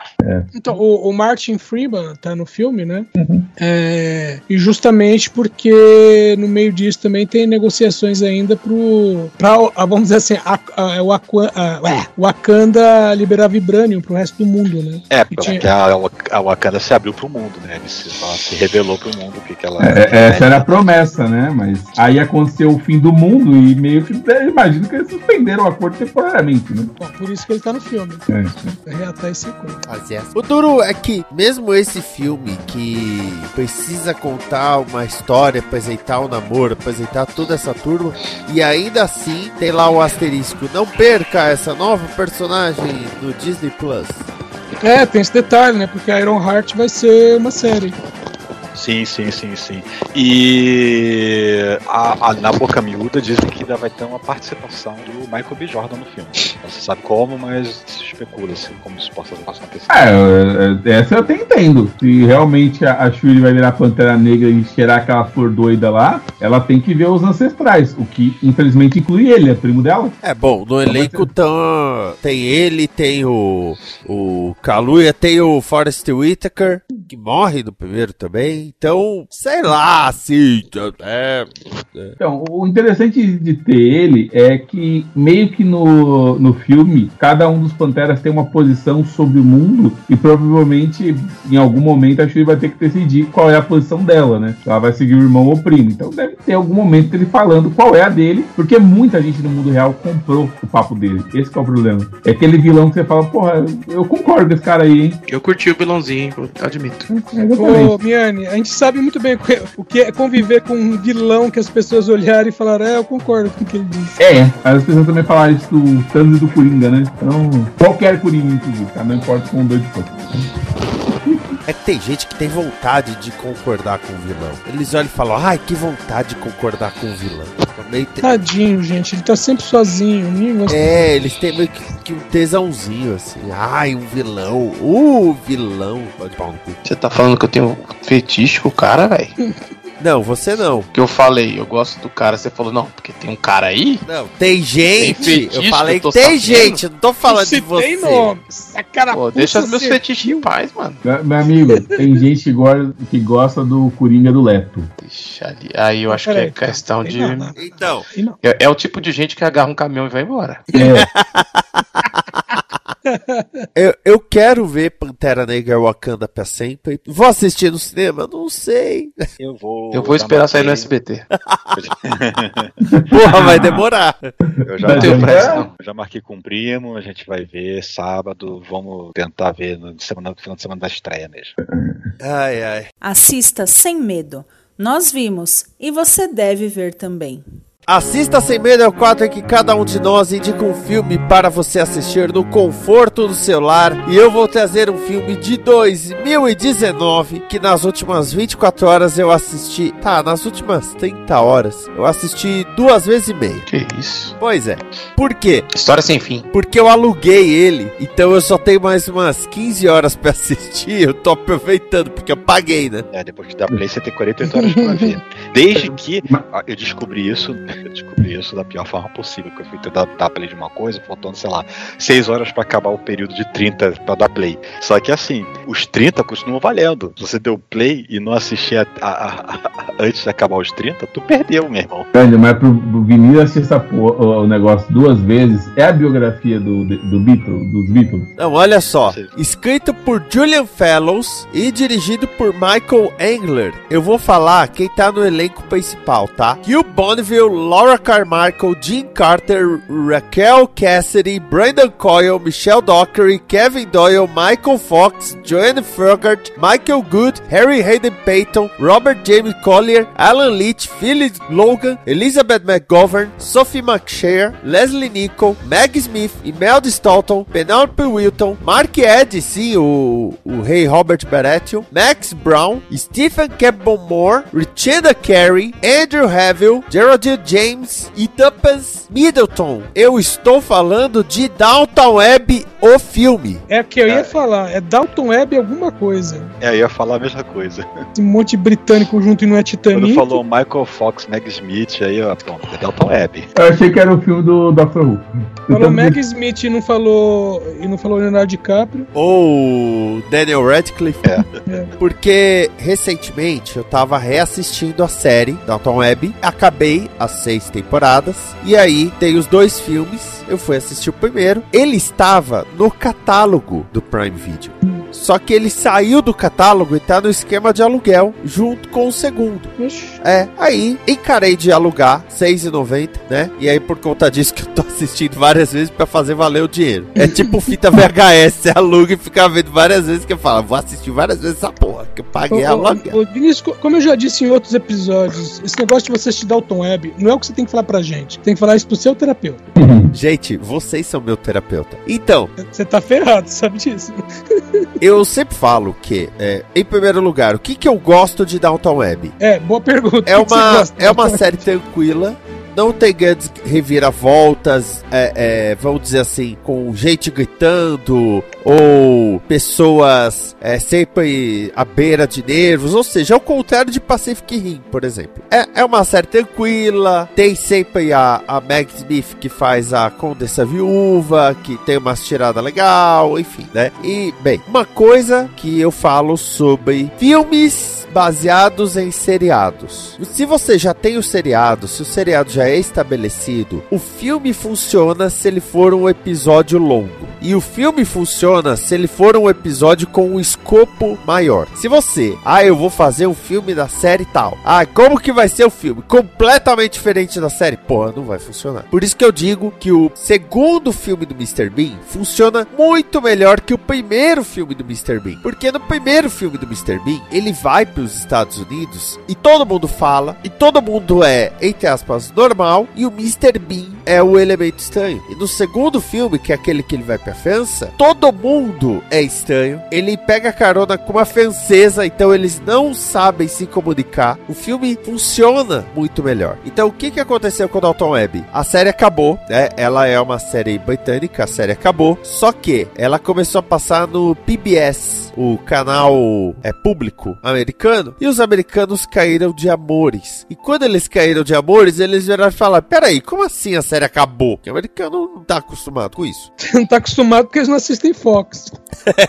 Então, o, o Martin Freeman tá no filme, né? Uhum. É, e justamente porque no meio disso também tem negociações ainda pro. Pra, vamos dizer assim, a, a, a- ué, o Wakanda liberar Vibranium pro resto do mundo, né? É, porque tinha- a, a Wakanda se abriu pro mundo, né? Se, ela se revelou pro mundo o que, que ela É, é, essa era a promessa, né? Mas aí aconteceu o fim do mundo e meio que imagino que eles suspenderam o acordo temporariamente, né? Bom, por isso que ele tá no filme. É. Pra reatar esse acordo. O duro é que, mesmo esse filme que precisa contar uma história, apresentar o namoro, apresentar toda essa turma, e ainda assim tem lá o asterisco: não perca essa nova personagem no Disney Plus. É, tem esse detalhe, né? Porque Iron Heart vai ser uma série. Sim, sim, sim, sim. E a, a- na boca miúda dizem que ainda vai ter uma participação do Michael B. Jordan no filme. Não se sabe como, mas se especula assim, como isso possa passar uma pessoa. É, é, essa eu até entendo. Se realmente a, a Shuri vai virar Pantera Negra e cheirar aquela flor doida lá, ela tem que ver os ancestrais, o que infelizmente inclui ele, é primo dela. É bom, no elenco tão, tem ele, tem o, o Kaluuya, tem o Forrest Whitaker, que morre no primeiro também. Então, sei lá, assim. É, é. Então, o interessante de ter ele é que, meio que no, no filme, cada um dos Panteras tem uma posição sobre o mundo e provavelmente, em algum momento, a Shuri vai ter que decidir qual é a posição dela, né? Se ela vai seguir o irmão ou o primo. Então, deve ter algum momento ele falando qual é a dele, porque muita gente no mundo real comprou o papo dele. Esse que é o problema. É aquele vilão que você fala, porra, eu concordo com esse cara aí, hein? Eu curti o vilãozinho, hein? eu admito. Ô, Miane, a gente sabe muito bem o que é conviver com um vilão que as pessoas olharem e falaram, é, eu concordo com o que ele disse. É, as pessoas também falaram isso do Thanos e do Coringa, né? Então, qualquer Coringa, inclusive, tá? Não importa com dois de fogo. É que tem gente que tem vontade de concordar com o vilão. Eles olham e falam, ai, que vontade de concordar com o vilão. Também tem- Tadinho, gente, ele tá sempre sozinho. ninguém É, eles têm meio que, que um tesãozinho, assim. Ai, um vilão. Uh, vilão. Você tá falando que eu tenho fetiche com o cara, velho? Não, você não. Que eu falei, eu gosto do cara, você falou, não, porque tem um cara aí. Não, tem gente. Tem fetiche eu falei eu tem sabendo? gente, eu não tô falando de você. tem nome, Pô, deixa os meus fetiches em paz, mano. Meu meu amigo, tem gente que gosta, que gosta do Coringa do Leto. Deixa ali. Aí eu acho que é questão de. nada. Então, É, é o tipo de gente que agarra um caminhão e vai embora. eu, eu quero ver Pantera Negra Wakanda pra sempre. Vou assistir no cinema? Não sei. Eu vou. Eu vou esperar sair no SBT. Porra, vai demorar. Eu já, Não tenho pressa, eu já marquei com o primo, a gente vai ver sábado. Vamos tentar ver no semana, no final de semana da estreia mesmo. Ai, ai. Assista sem medo. Nós vimos e você deve ver também. Assista Sem Medo é o quadro em que cada um de nós indica um filme para você assistir no conforto do seu lar. E eu vou trazer um filme de 2019 que nas últimas 24 horas eu assisti. Tá, nas últimas 30 horas eu assisti duas vezes e meia. Que isso? Pois é. Por quê? História sem fim. Porque eu aluguei ele, então eu só tenho mais umas 15 horas pra assistir. Eu tô aproveitando, porque eu paguei, né? É, depois que dá play, você tem 48 horas pra ver. Desde que eu descobri isso, eu descobri isso da pior forma possível, que eu fui tentar dar play de uma coisa, faltando, sei lá, 6 horas pra acabar o período de 30 pra dar play. Só que assim, os 30 continuam valendo. Se você deu play e não assistir a- a- a- a- antes de acabar os 30, tu perdeu, meu irmão. Grande, mas pro, pro Vinícius assistir o, o negócio duas vezes é a biografia do, do Beatles, dos Beatles. Não, olha só. Escrito por Julian Fellows e dirigido por Michael Engler. Eu vou falar quem tá no elenco principal, tá? Hugh Bonneville, Laura Carmichael, Gene Carter, Raquel Cassidy, Brandon Coyle, Michelle Dockery, Kevin Doyle, Michael Fox, Joanne Frogart, Michael Good, Harry Hayden Payton, Robert James Collier, Alan Leach, Philip Logan, Elizabeth McGovern, Sophie McShare, Leslie Nichol, Meg Smith, Imelda Staunton, Penelope Wilton, Mark Eddy, sim, o, o rei Robert Baratheon, Max Brown, Stephen Campbell Moore, Richenda Carey, Andrew Haville, Geraldine James e Tuppence Middleton. Eu estou falando de Downtown Web, o filme. É que eu ia falar, é Dalton Web alguma coisa. É, eu ia falar a mesma coisa. Esse monte britânico junto e não é Quando Titanic. falou Michael Fox, Meg Smith, aí, ó, pronto, é Delton Web. Eu achei que era o filme do Dr. Who. Falou Meg Smith e não falou, e não falou Leonardo DiCaprio. Ou Daniel Radcliffe. É. Porque recentemente eu tava reassistindo a série Downton Web, acabei as seis temporadas e aí tem os dois filmes. Eu fui assistir o primeiro. Ele estava no catálogo do Prime Video. Só que ele saiu do catálogo e tá no esquema de aluguel junto com o segundo. É, aí encarei de alugar R$6,90, né? E aí por conta disso que eu tô assistindo várias vezes pra fazer valer o dinheiro. É tipo fita VHS, você aluga e fica vendo várias vezes que eu falo, vou assistir várias vezes essa porra, que eu paguei a Ô, aluguel. ô, Vinícius, co- como eu já disse em outros episódios, esse negócio de você assistir Dalton Web não é o que você tem que falar pra gente. Tem que falar isso pro seu terapeuta. Gente, vocês são meu terapeuta. Então, Você tá ferrado, sabe disso? eu sempre falo que, é, em primeiro lugar, o que, que eu gosto de Downtown Web? É, boa pergunta. É uma, é uma série tranquila. Não tem grandes reviravoltas, é, é, vamos dizer assim, com gente gritando ou pessoas é, sempre à beira de nervos. Ou seja, é o contrário de Pacific Rim, por exemplo. É, é uma série tranquila, tem sempre a, a Meg Smith que faz a Condessa Viúva, que tem umas tiradas legal, enfim, né? E, bem, uma coisa que eu falo sobre filmes baseados em seriados. Se você já tem o seriado, se o seriado já é estabelecido, o filme funciona se ele for um episódio longo. E o filme funciona se ele for um episódio com um escopo maior. Se você, ah, eu vou fazer um filme da série tal. Ah, como que vai ser o filme? Completamente diferente da série? Porra, não vai funcionar. Por isso que eu digo que o segundo filme do Mr. Bean funciona muito melhor que o primeiro filme do Mr. Bean. Porque no primeiro filme do Mr. Bean, ele vai para os Estados Unidos e todo mundo fala, e todo mundo é, entre aspas, normal, e o Mr. Bean é o elemento estranho. E no segundo filme, que é aquele que ele vai França, todo mundo é estranho. Ele pega carona com uma francesa, então eles não sabem se comunicar. O filme funciona muito melhor. Então o que, que aconteceu com o Dalton Web? A série acabou, né? Ela é uma série britânica, a série acabou. Só que ela começou a passar no PBS, o canal é público americano, e os americanos caíram de amores. E quando eles caíram de amores, eles vieram falar: peraí, como assim a série acabou? Porque o americano não tá acostumado com isso. não tá acostumado porque eles não assistem Fox.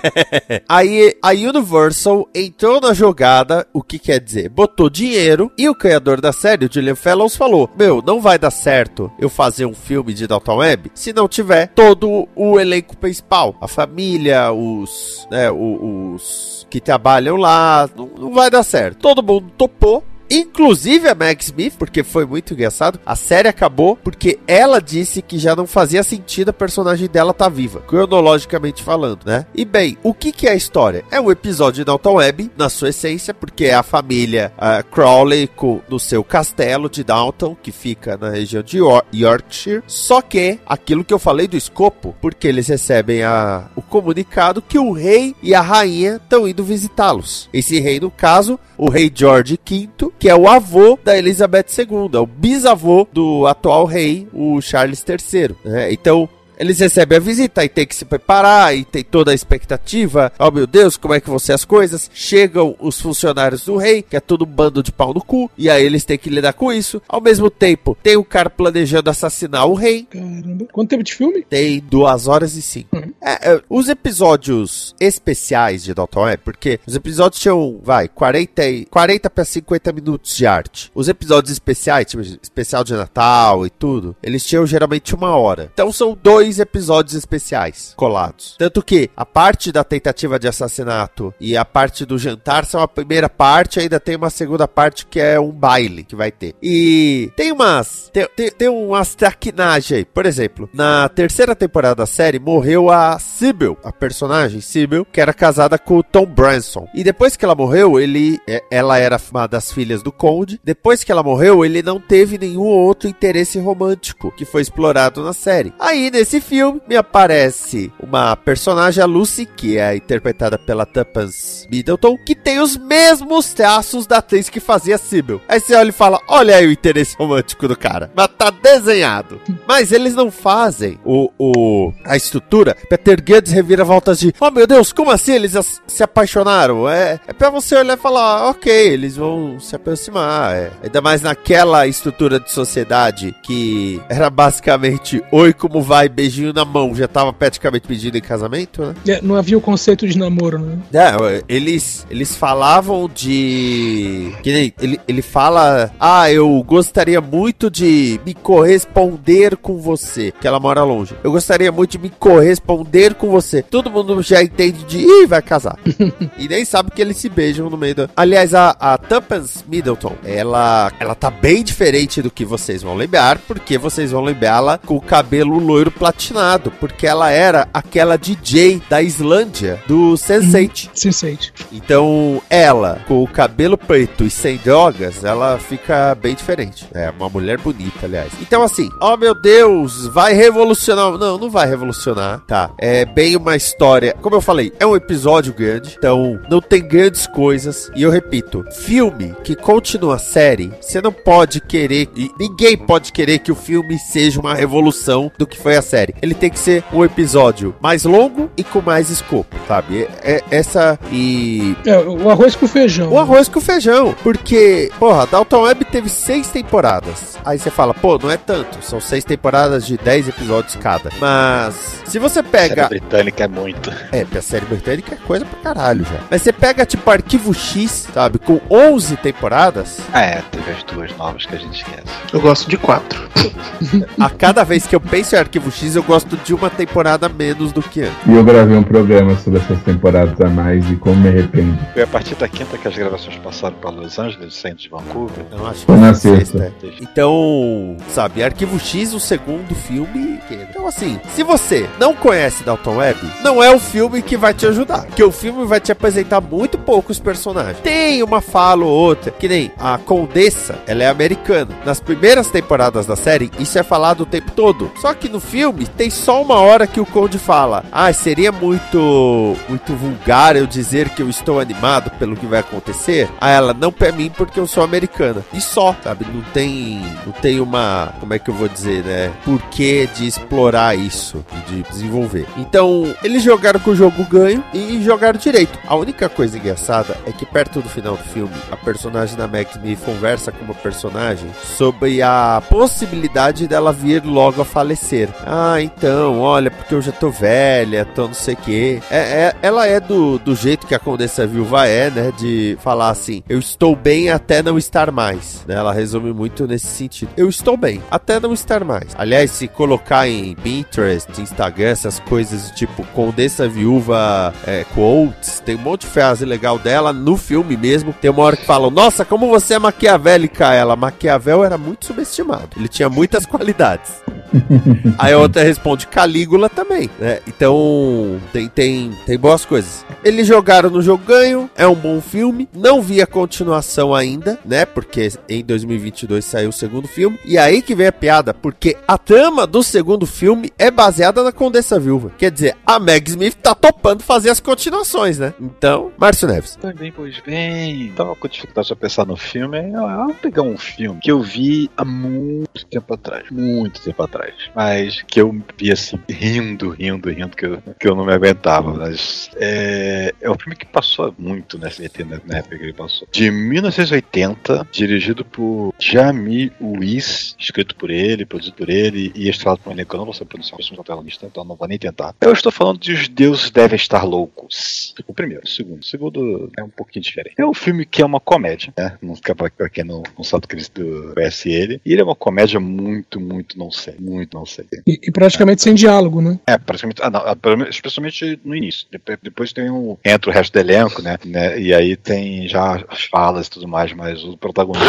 Aí a Universal entrou na jogada, o que quer dizer? Botou dinheiro e o criador da série, o Julian Fellows, falou: Meu, não vai dar certo eu fazer um filme de Dalton Web se não tiver todo o elenco principal, a família, os, né, os que trabalham lá, não, não vai dar certo. Todo mundo topou. Inclusive a Meg Smith, porque foi muito engraçado. A série acabou porque ela disse que já não fazia sentido a personagem dela estar tá viva, cronologicamente falando, né? E bem, o que, que é a história? É um episódio de Downton Web, na sua essência, porque é a família uh, Crowley com, no seu castelo de Downton, que fica na região de York, Yorkshire. Só que aquilo que eu falei do escopo, porque eles recebem a, o comunicado que o rei e a rainha estão indo visitá-los. Esse rei, no caso, o rei George V, que é o avô da Elizabeth II, o bisavô do atual rei, o Charles III. Né? Então, eles recebem a visita e tem que se preparar e tem toda a expectativa. Oh meu Deus, como é que vão ser as coisas? Chegam os funcionários do rei, que é todo um bando de pau no cu, e aí eles têm que lidar com isso. Ao mesmo tempo, tem o cara planejando assassinar o rei. Caramba. Quanto tempo de filme? Tem duas horas e cinco. Uhum. É, é, os episódios especiais de Dalton é porque os episódios tinham, vai, 40, 40 para 50 minutos de arte. Os episódios especiais, tipo, especial de Natal e tudo, eles tinham geralmente uma hora. Então são dois dois episódios especiais colados. Tanto que a parte da tentativa de assassinato e a parte do jantar são a primeira parte, ainda tem uma segunda parte que é um baile que vai ter. E tem umas. Tem, tem, tem umas traquinagens aí. Por exemplo, na terceira temporada da série morreu a Sybil, a personagem Sybil, que era casada com o Tom Branson. E depois que ela morreu, ele. É, ela era uma das filhas do Conde. Depois que ela morreu, ele não teve nenhum outro interesse romântico que foi explorado na série. Aí, nesse filme me aparece uma personagem, a Lucy, que é interpretada pela Tuppence Middleton, que tem os mesmos traços da atriz que fazia Sybil. Aí você olha e fala: olha aí o interesse romântico do cara. Mas tá desenhado. Mas eles não fazem o, o a estrutura pra ter grandes reviravoltas de: oh meu Deus, como assim eles se apaixonaram? É, é pra você olhar e falar: ok, eles vão se aproximar. É. Ainda mais naquela estrutura de sociedade que era basicamente: oi, como vai, beijo beijinho na mão já tava praticamente pedido em casamento, né? É, não havia o conceito de namoro, né? É, eles, eles falavam de. Que nem ele, ele fala: Ah, eu gostaria muito de me corresponder com você. Que ela mora longe. Eu gostaria muito de me corresponder com você. Todo mundo já entende de. Ih, vai casar. e nem sabe que eles se beijam no meio da. Aliás, a, a Tuppence Middleton, ela, ela tá bem diferente do que vocês vão lembrar, porque vocês vão lembrá-la com o cabelo loiro platinado platinado, porque ela era aquela DJ da Islândia do Sense8. Uhum. Sense8. Então, ela, com o cabelo preto e sem drogas, ela fica bem diferente. É uma mulher bonita, aliás. Então, assim, oh meu Deus, vai revolucionar. Não, não vai revolucionar, tá? É bem uma história. Como eu falei, é um episódio grande, então não tem grandes coisas. E eu repito, filme que continua a série, você não pode querer, e ninguém pode querer que o filme seja uma revolução do que foi a série série. Ele tem que ser um episódio mais longo e com mais escopo, sabe? É, é essa e. É, o arroz com feijão. O arroz com feijão. Porque, porra, Dalton Web teve seis temporadas. Aí você fala, pô, não é tanto. São seis temporadas de dez episódios cada. Mas, se você pega. A série britânica é muito. É, a série britânica é coisa pra caralho já. Mas você pega, tipo, Arquivo X, sabe? Com 11 temporadas. É, teve as duas novas que a gente esquece. Eu gosto de quatro. a cada vez que eu penso em Arquivo X, eu gosto de uma temporada menos do que antes. E eu gravei um programa sobre essas temporadas a mais e como me arrependo. Foi a partir da quinta que as gravações passaram para Los Angeles, centro de Vancouver. Não, acho que foi na sexta. sexta. Então, sabe, Arquivo X, o segundo filme. Então, assim, se você não conhece Dalton Web, não é o filme que vai te ajudar. Porque o filme vai te apresentar muito poucos personagens. Tem uma fala ou outra, que nem a Condessa, ela é americana. Nas primeiras temporadas da série, isso é falado o tempo todo. Só que no filme, tem só uma hora que o Conde fala: Ah, seria muito muito vulgar eu dizer que eu estou animado pelo que vai acontecer. A ela, não pra mim, porque eu sou americana. E só, sabe? Não tem. Não tem uma. Como é que eu vou dizer, né? Porquê de explorar isso, de desenvolver. Então, eles jogaram com o jogo ganho e jogaram direito. A única coisa engraçada é que perto do final do filme, a personagem da Max me conversa com uma personagem sobre a possibilidade dela vir logo a falecer. Ah, então, olha, porque eu já tô velha, tô não sei o quê. É, é, ela é do, do jeito que a Condessa Viúva é, né? De falar assim, eu estou bem até não estar mais. Né? Ela resume muito nesse sentido. Eu estou bem, até não estar mais. Aliás, se colocar em Pinterest, Instagram, essas coisas tipo Condessa Viúva é, quotes, tem um monte de frase legal dela no filme mesmo. Tem uma hora que falam, nossa, como você é maquiavélica. Ela, Maquiavel era muito subestimado. Ele tinha muitas qualidades. Aí a outra responde Calígula também, né? Então tem, tem, tem boas coisas. Eles jogaram no jogo ganho, é um bom filme. Não vi a continuação ainda, né? Porque em 2022 saiu o segundo filme. E aí que vem a piada, porque a trama do segundo filme é baseada na Condessa Viúva. Quer dizer, a Meg Smith tá topando fazer as continuações, né? Então, Márcio Neves. Também, pois bem. Tava com dificuldade de pensar no filme. Eu vou pegar um filme que eu vi há muito tempo atrás. Muito tempo atrás. Mas que eu vi assim, rindo, rindo, rindo, que eu, que eu não me aguentava. Mas é, é um filme que passou muito na SBT, na época que ele passou. De 1980, dirigido por Jamie Weiss, escrito por ele, produzido por ele e estrelado por um elenco. Eu não vou ser pronunciar o assunto pela lista, então não vou nem tentar. Eu estou falando de Os Deuses Devem Estar Loucos. O primeiro, o segundo. O segundo é um pouquinho diferente. É um filme que é uma comédia, né? Não fica pra quem não, não sabe do conhece ele. E ele é uma comédia muito, muito não sei. Muito não sei. E, e praticamente é. sem diálogo, né? É, praticamente. Ah, não, especialmente no início. Depois, depois tem um. Entra o resto do elenco, né? né? E aí tem já as falas e tudo mais, mas o protagonista,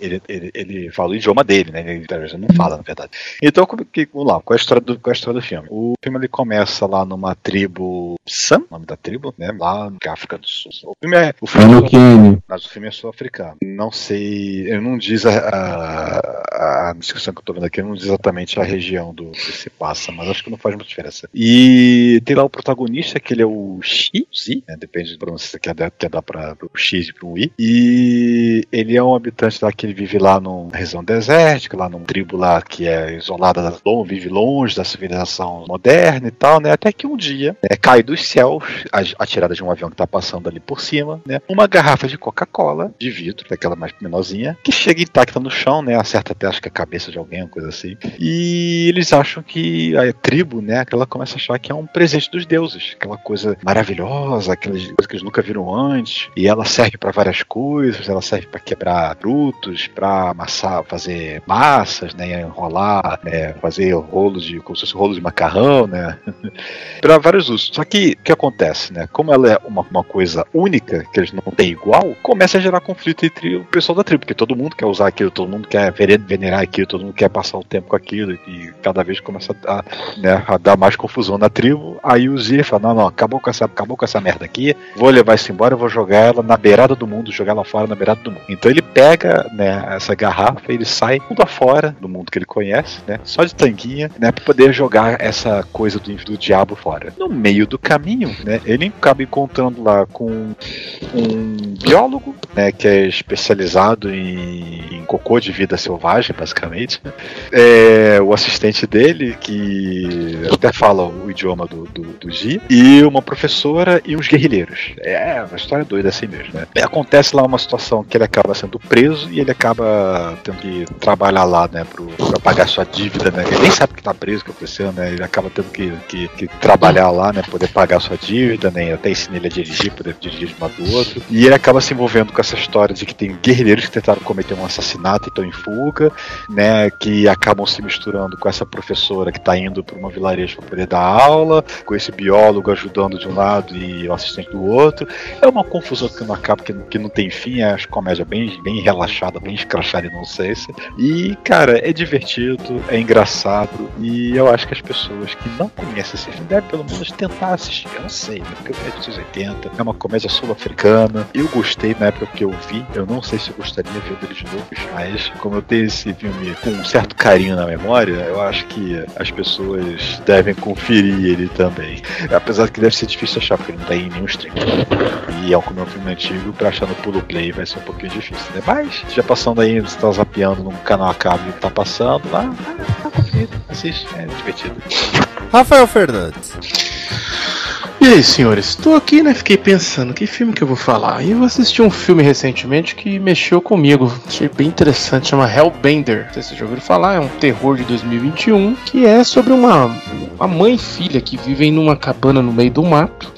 ele, ele, ele, fala o idioma dele, né? Ele, ele não fala, na verdade. Então, que, vamos lá, qual é a história do, qual é a história do filme? O filme ele começa lá numa tribo Sam, nome da tribo, né? Lá na África do Sul. O filme é. O filme é, mas o filme é sul-africano. Não sei. Ele não diz a, a, a, descrição que eu tô vendo aqui, não diz exatamente a região do que se passa, mas acho que não faz muita diferença. E tem lá o protagonista, que ele é o X, né? Depende de pronúncia se quer dar, quer dar para o X e para o I. E ele é um habitante lá que ele vive lá numa região desértica, lá numa tribo lá que é isolada, vive longe da civilização moderna e tal, né? Até que um dia né, cai dos céus, atirada de um avião que tá passando ali por cima, né? Uma garrafa de Coca-Cola, de vidro, daquela mais menorzinha, que chega intacta no chão, né? Acerta até acho que a cabeça de alguém, uma coisa assim. E eles acham que a tribo, né? Ela começa a achar que é um presente dos deuses, aquela coisa maravilhosa, aquelas coisas que eles nunca viram antes. E ela serve para várias coisas, ela serve para quebrar frutos, para amassar, fazer massas, né? Enrolar, né, fazer rolos de, como se fosse rolo de macarrão, né? para vários usos. Só que o que acontece, né? Como ela é uma, uma coisa única, que eles não têm igual, começa a gerar conflito entre o pessoal da tribo, porque todo mundo quer usar aquilo, todo mundo quer venerar aquilo, todo mundo quer passar o tempo com aquilo, e cada vez começa a, né, a dar mais confusão na tribo. Aí o Zir fala: não, não, acabou com, essa, acabou com essa merda aqui, vou levar isso embora, vou jogar ela na beirada do mundo, jogar ela fora na beirada do mundo. Então ele pega né, essa garrafa ele sai mundo afora do mundo que ele conhece, né? Só de tanguinha, né? Poder jogar essa coisa do, do diabo fora. No meio do caminho, né? Ele acaba encontrando lá com um biólogo, né? Que é especializado em, em cocô de vida selvagem, basicamente. É, o assistente dele, que até fala o idioma do, do, do G, e uma professora e uns guerrilheiros. É uma história doida assim mesmo, né? Acontece lá uma situação que ele acaba sendo preso e ele acaba tendo que trabalhar lá, né? Pro, pra pagar sua dívida, né? Ele nem sabe que tá preso, que aconteceu, né? Ele acaba tendo que, que, que trabalhar lá, né? Poder pagar sua dívida, né? Até ensina ele a dirigir, poder dirigir de um lado do outro. E ele acaba se envolvendo com essa história de que tem guerrilheiros que tentaram cometer um assassinato e estão em fuga, né? Que acabam se misturando com essa professora que tá indo para uma vilarejo para poder dar aula, com esse biólogo ajudando de um lado e o assistente do outro. É uma confusão que não acaba, que, que não tem fim, é uma comédia bem, bem relaxada, bem escrachada e não sei se. E, cara, é divertido, é engraçado e eu acho que as pessoas que não conhecem esse filme devem pelo menos tentar assistir. Eu não sei, né? Porque é de 80, é uma comédia sul-africana. Eu gostei na época que eu vi, eu não sei se eu gostaria de ver dele de novo, mas como eu tenho esse filme com um certo carinho na memória, eu acho que as pessoas devem conferir ele também. Apesar que deve ser difícil achar, porque não tem nenhum stream. E é um, um filme antigo, pra achar no pulo play vai ser um pouquinho difícil, né? Mas, já passando aí, você tá zapeando num canal a cabo que tá passando lá, tá assiste, é divertido. Rafael Fernandes. E aí, senhores? Estou aqui, né? Fiquei pensando, que filme que eu vou falar? E eu assisti um filme recentemente que mexeu comigo. Achei bem interessante, chama Hellbender. Não sei se vocês já ouviram falar, é um terror de 2021 que é sobre uma, uma mãe e filha que vivem numa cabana no meio do mato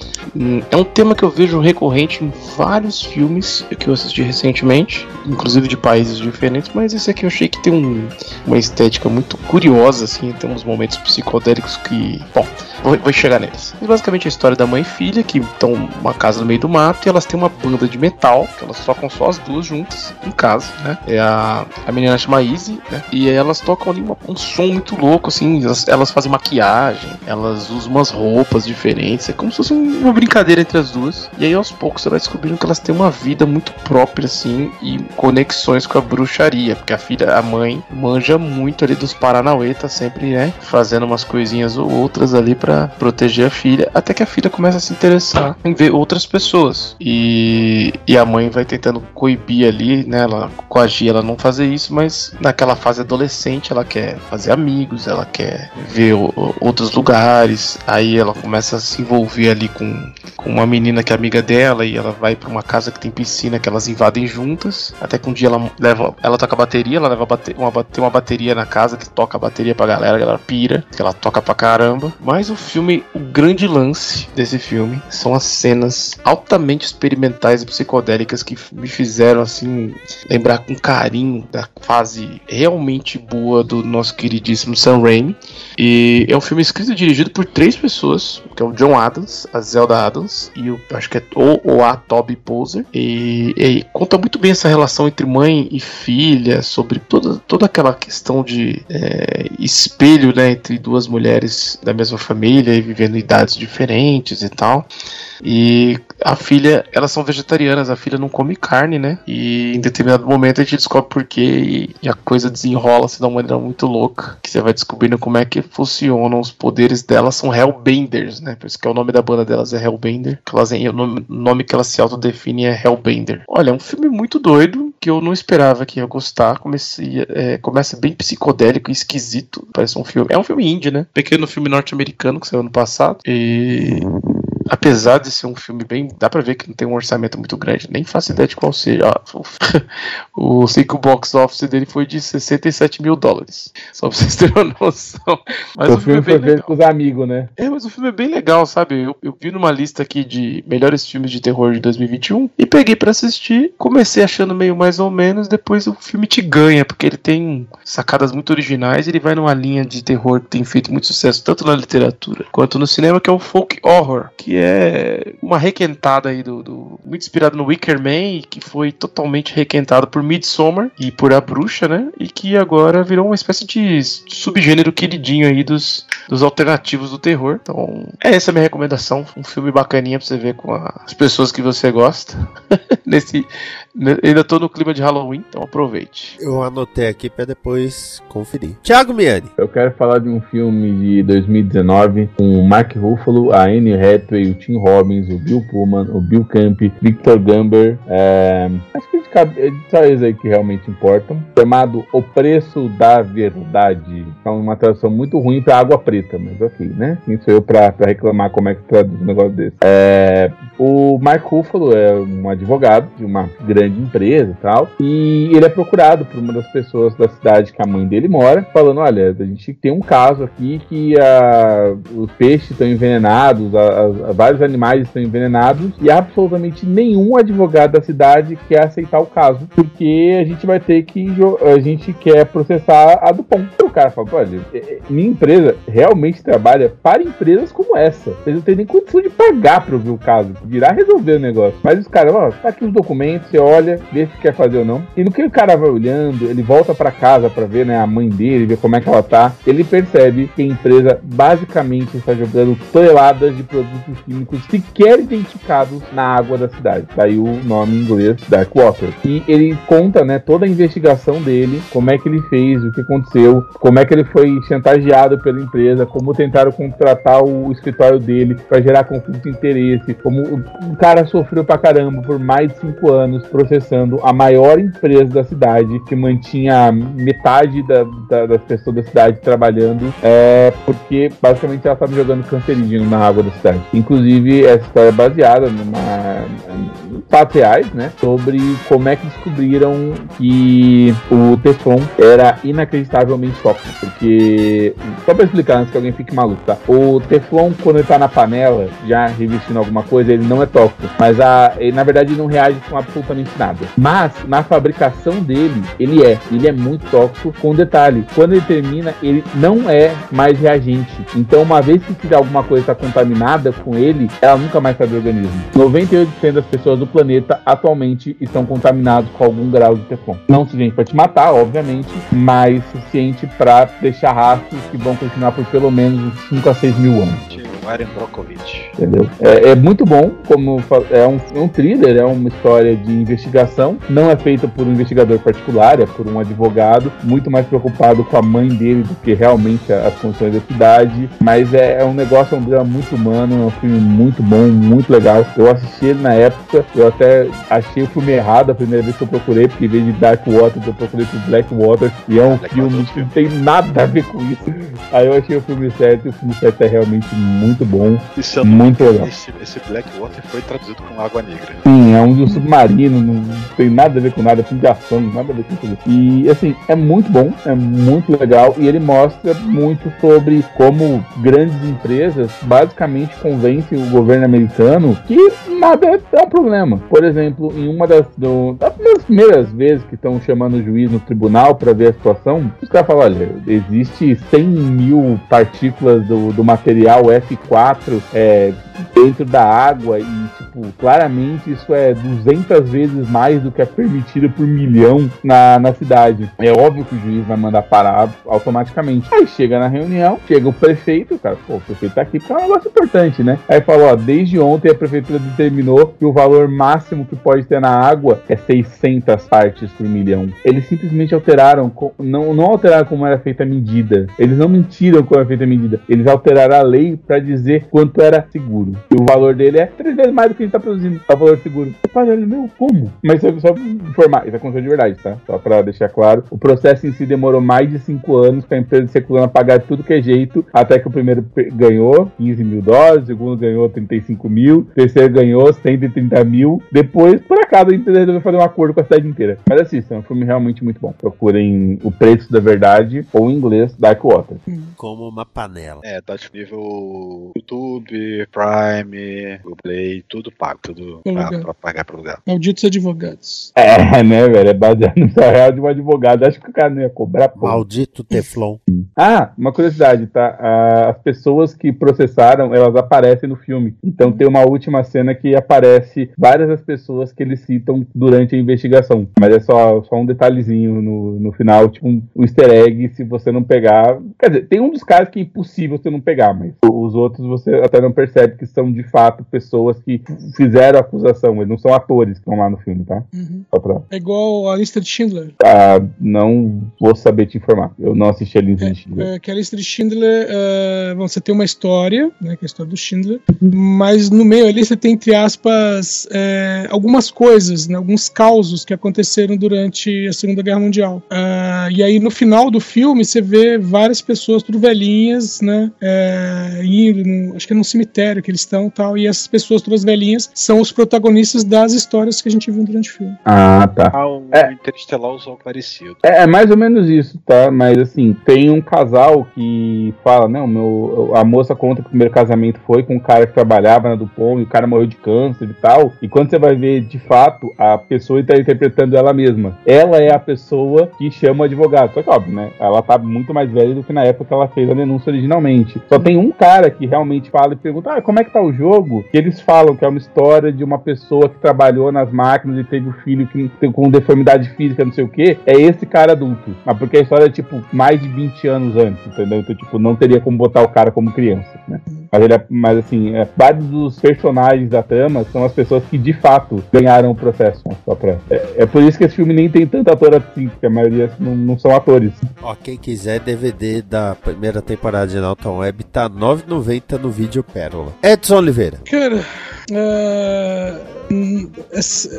é um tema que eu vejo recorrente em vários filmes que eu assisti recentemente, inclusive de países diferentes, mas esse aqui eu achei que tem um, uma estética muito curiosa, assim, tem uns momentos psicodélicos que. Bom, vou, vou chegar neles. Mas basicamente a história da mãe e filha que estão numa casa no meio do mato e elas têm uma banda de metal, que elas tocam só as duas juntas em casa, né? É a, a menina chama Izzy, né? E elas tocam ali uma, um som muito louco, assim, elas, elas fazem maquiagem, elas usam umas roupas diferentes, é como se fosse uma brincadeira entre as duas. E aí aos poucos você vai descobrindo que elas têm uma vida muito própria, assim, e conexões com a bruxaria, porque a filha, a mãe, manja muito ali dos Paranauê, tá sempre, né, fazendo umas coisinhas ou outras ali para proteger a filha, até que a filha começa a se interessar em ver outras pessoas. E, e a mãe vai tentando coibir ali, né, ela coagir ela não fazer isso, mas naquela fase adolescente ela quer fazer amigos, ela quer ver o, outros lugares, aí ela começa a se envolver ali com, com uma menina que é amiga dela e ela vai para uma casa que tem piscina que elas invadem juntas, até que um dia ela leva, ela toca bateria, ela leva bate, uma, tem uma bateria na casa que toca a bateria pra galera, a galera pira, que ela toca pra caramba. Mas o filme, o grande lance desse filme são as cenas altamente experimentais e psicodélicas que me fizeram assim lembrar com carinho da fase realmente boa do nosso queridíssimo Sam Raimi. E é um filme escrito e dirigido por três pessoas, que é o John Adams, a Zelda Adams e o acho que é o ou a Toby Poser. E, e, conta muito bem essa relação entre mãe e filha, sobre toda, toda aquela questão de é, espelho né, entre duas mulheres da mesma família e vivendo idades diferentes e tal. E a filha, elas são vegetarianas, a filha não come carne, né? E em determinado momento a gente descobre por quê e, a coisa desenrola-se de uma maneira muito louca. Que você vai descobrindo como é que funcionam os poderes delas, são Hellbenders, né? Por isso que é o nome da banda delas é Hellbender. Que elas, o nome, que elas se autodefinem é Hellbender. Olha, é um filme muito doido que eu não esperava que ia gostar. Comecei, é, começa bem psicodélico e esquisito. Parece um filme. É um filme indie, né? Pequeno filme norte-americano que saiu ano passado. E apesar de ser um filme bem. dá pra ver que não tem um orçamento muito grande, nem faço ideia de qual seja. o, sei que o box office dele foi de 67 mil dólares. Só pra vocês terem uma noção. Mas o, o filme, filme é foi feito com os amigos, né? É, mas o filme é bem legal, sabe? Eu, eu vi numa lista aqui de melhores filmes de terror de 2021 e peguei para assistir. Comecei achando meio mais ou menos, depois o filme te ganha, porque ele tem sacadas muito originais. Ele vai numa linha de terror que tem feito muito sucesso tanto na literatura quanto no cinema, que é o folk horror, que é uma requentada aí do, do, muito inspirado no Wicker Man, que foi totalmente requentado por Midsommar e por A Bruxa, né? E que agora virou uma espécie de subgênero queridinho aí dos, dos alternativos do terror. Então, é essa a minha recomendação, um filme bacaninha pra você ver com as pessoas que você gosta. Nesse ainda tô no clima de Halloween, então aproveite. Eu anotei aqui para depois conferir. Thiago Miani. Eu quero falar de um filme de 2019 com o Mark Ruffalo, a Anne Hathaway o Tim Robbins, o Bill Pullman, o Bill Camp, Victor Gumber. É... Acho que é só eles aí que realmente importam. Chamado O Preço da Verdade. É uma tradução muito ruim pra Água Preta, mas ok, né? Quem sou eu pra, pra reclamar como é que traduz um negócio desse? É... O Mark Ruffalo é um advogado de uma grande empresa e tal, e ele é procurado por uma das pessoas da cidade que a mãe dele mora, falando: olha, a gente tem um caso aqui que a, os peixes estão envenenados, a, a, vários animais estão envenenados, e absolutamente nenhum advogado da cidade quer aceitar o caso, porque a gente vai ter que. A gente quer processar a Dupont. O cara fala: olha, é, é, minha empresa realmente trabalha para empresas como essa. Vocês não têm nem condição de pagar para ouvir o caso virar resolver o negócio. Mas os caras, ó, tá aqui os documentos, você olha, vê se quer fazer ou não. E no que o cara vai olhando, ele volta para casa para ver, né, a mãe dele, ver como é que ela tá, ele percebe que a empresa basicamente está jogando toneladas de produtos químicos sequer identificados na água da cidade. Daí o nome em inglês, Dark Water. E ele conta, né, toda a investigação dele, como é que ele fez, o que aconteceu, como é que ele foi chantageado pela empresa, como tentaram contratar o escritório dele para gerar conflito de interesse, como o cara sofreu pra caramba por mais de cinco anos processando a maior empresa da cidade, que mantinha metade da, da- das pessoas da cidade trabalhando, é, porque basicamente ela estava jogando cancerígeno na água da cidade. Inclusive, essa história é baseada numa, em fatos reais, né? Sobre como é que descobriram que o Teflon era inacreditavelmente tóxico. Porque, só pra explicar que alguém fique maluco, tá? O Teflon, quando ele tá na panela, já revestindo alguma coisa, ele não é tóxico. Mas a, ele, na verdade, não reage com absolutamente nada. Mas, na fabricação dele, ele é. Ele é muito tóxico. Com detalhe, quando ele termina, ele não é mais reagente. Então, uma vez que tiver alguma coisa está contaminada com ele, ela nunca mais sai do organismo. 98% das pessoas do planeta atualmente estão contaminados com algum grau de Teflon. Não suficiente para te matar, obviamente, mas suficiente para deixar rastros que vão continuar por pelo menos uns 5 a 6 mil anos. Warren Brockovich. Entendeu? É, é muito bom, como é um, é um thriller, é uma história de investigação. Não é feita por um investigador particular, é por um advogado, muito mais preocupado com a mãe dele do que realmente as condições da cidade. Mas é, é um negócio, é um drama muito humano, é um filme muito bom, muito legal. Eu assisti ele na época, eu até achei o filme errado a primeira vez que eu procurei, porque em vez de Dark Water, eu procurei por Black Water, e é um filme que não tem nada a ver com isso. Aí eu achei o filme certo, e o filme certo é realmente muito bom, E se eu não muito legal. esse, esse Blackwater foi traduzido com Água Negra. Sim, é um de um submarino, não tem nada a ver com nada, é filme de ação, nada a ver com tudo. E assim, é muito bom, é muito legal e ele mostra muito sobre como grandes empresas basicamente convencem o governo americano que nada é, é um problema. Por exemplo, em uma das, do, das primeiras vezes que estão chamando o juiz no tribunal para ver a situação, os caras falam: olha, existe 100 mil partículas do, do material F4 é, dentro da água e, tipo, claramente isso é 200 vezes mais do que é permitido por milhão na, na cidade. É óbvio que o juiz vai mandar parar automaticamente. Aí chega na reunião, chega o prefeito, o cara, pô, o prefeito tá aqui porque é um negócio importante, né? Aí falou, ó, desde ontem a prefeitura determinou que o valor máximo que pode ter na água é 600 partes por milhão. Eles simplesmente alteraram, não, não alteraram como era feita a medida. Eles não mentiram como era feita a medida. Eles alteraram a lei pra dizer quanto era seguro. E o valor dele é três vezes mais do que a gente tá produzindo. É o valor seguro. Eu falei, olha, meu, como? Mas só, só pra informar, isso aconteceu de verdade, tá? Só pra deixar claro. O processo em si demorou mais de cinco anos pra empresa circulando pagar tudo que é jeito, até que o primeiro ganhou 15 mil dólares, o segundo ganhou 35 mil, o terceiro ganhou 130 mil. Depois, por acaso, a empresa resolveu fazer um acordo com a cidade inteira. Mas assistam, é um filme realmente muito bom. Procurem O Preço da Verdade ou em inglês Dark Water. Como uma panela. É, tá disponível YouTube, Prime, Google Play, tudo pago, tudo Todo pra, pagar pro lugar. Malditos advogados. É, né, velho? É baseado no real de um advogado. Acho que o cara não ia cobrar, pô. Maldito Teflon. Ah, uma curiosidade, tá? As pessoas que processaram, elas aparecem no filme. Então tem uma última cena que aparece várias das pessoas que eles citam durante a investigação. Mas é só, só um detalhezinho no, no final, tipo um, um easter egg, se você não pegar. Quer dizer, tem um dos caras que é impossível você não pegar, mas os outros você até não percebe que são de fato pessoas que fizeram a acusação. Eles não são atores que estão lá no filme, tá? Uhum. Pra. É igual a lista de Schindler. Ah, não vou saber te informar. Eu não assisti a lista de Schindler. É, que a lista de Schindler, é, bom, você tem uma história, né, que é a história do Schindler, mas no meio ali você tem, entre aspas, é, algumas coisas, né, alguns causos que aconteceram durante a Segunda Guerra Mundial. Ah, e aí no final do filme você vê várias pessoas, tudo velhinhas, né, é, indo, no- acho que é num cemitério que eles estão tal, e essas pessoas todas velhinhas são os protagonistas das histórias que a gente viu durante o filme. Ah, tá. Ah, o É. Interestelar usou algo parecido. É, é mais ou menos isso, tá? Mas assim, tem um casal que fala, não, meu, a moça conta que o primeiro casamento foi com um cara que trabalhava na Dupont e o cara morreu de câncer e tal. E quando você vai ver de fato, a pessoa está interpretando ela mesma. Ela é a pessoa que chama o advogado. Só que óbvio, né? Ela tá muito mais velha do que na época que ela fez a denúncia originalmente. Só tem um cara que realmente fala e pergunta: ah, como é que tá o jogo? Que eles falam que é uma história de uma pessoa que trabalhou nas máquinas e teve um filho que, com deformidade física, não sei o que. É esse cara adulto. Mas porque a história é, tipo, mais de 20 anos antes, entendeu? Então, tipo, não teria como botar o cara como criança, né? Mas, ele é, mas assim, é, vários dos personagens da trama são as pessoas que de fato ganharam o processo. Né? Só pra, é, é por isso que esse filme nem tem tanto ator assim, porque a maioria não, não são atores. Ó, quem quiser DVD da primeira temporada de Naughton Web tá R$ 9,90 no vídeo Pérola. Edson Oliveira. Cara, essa-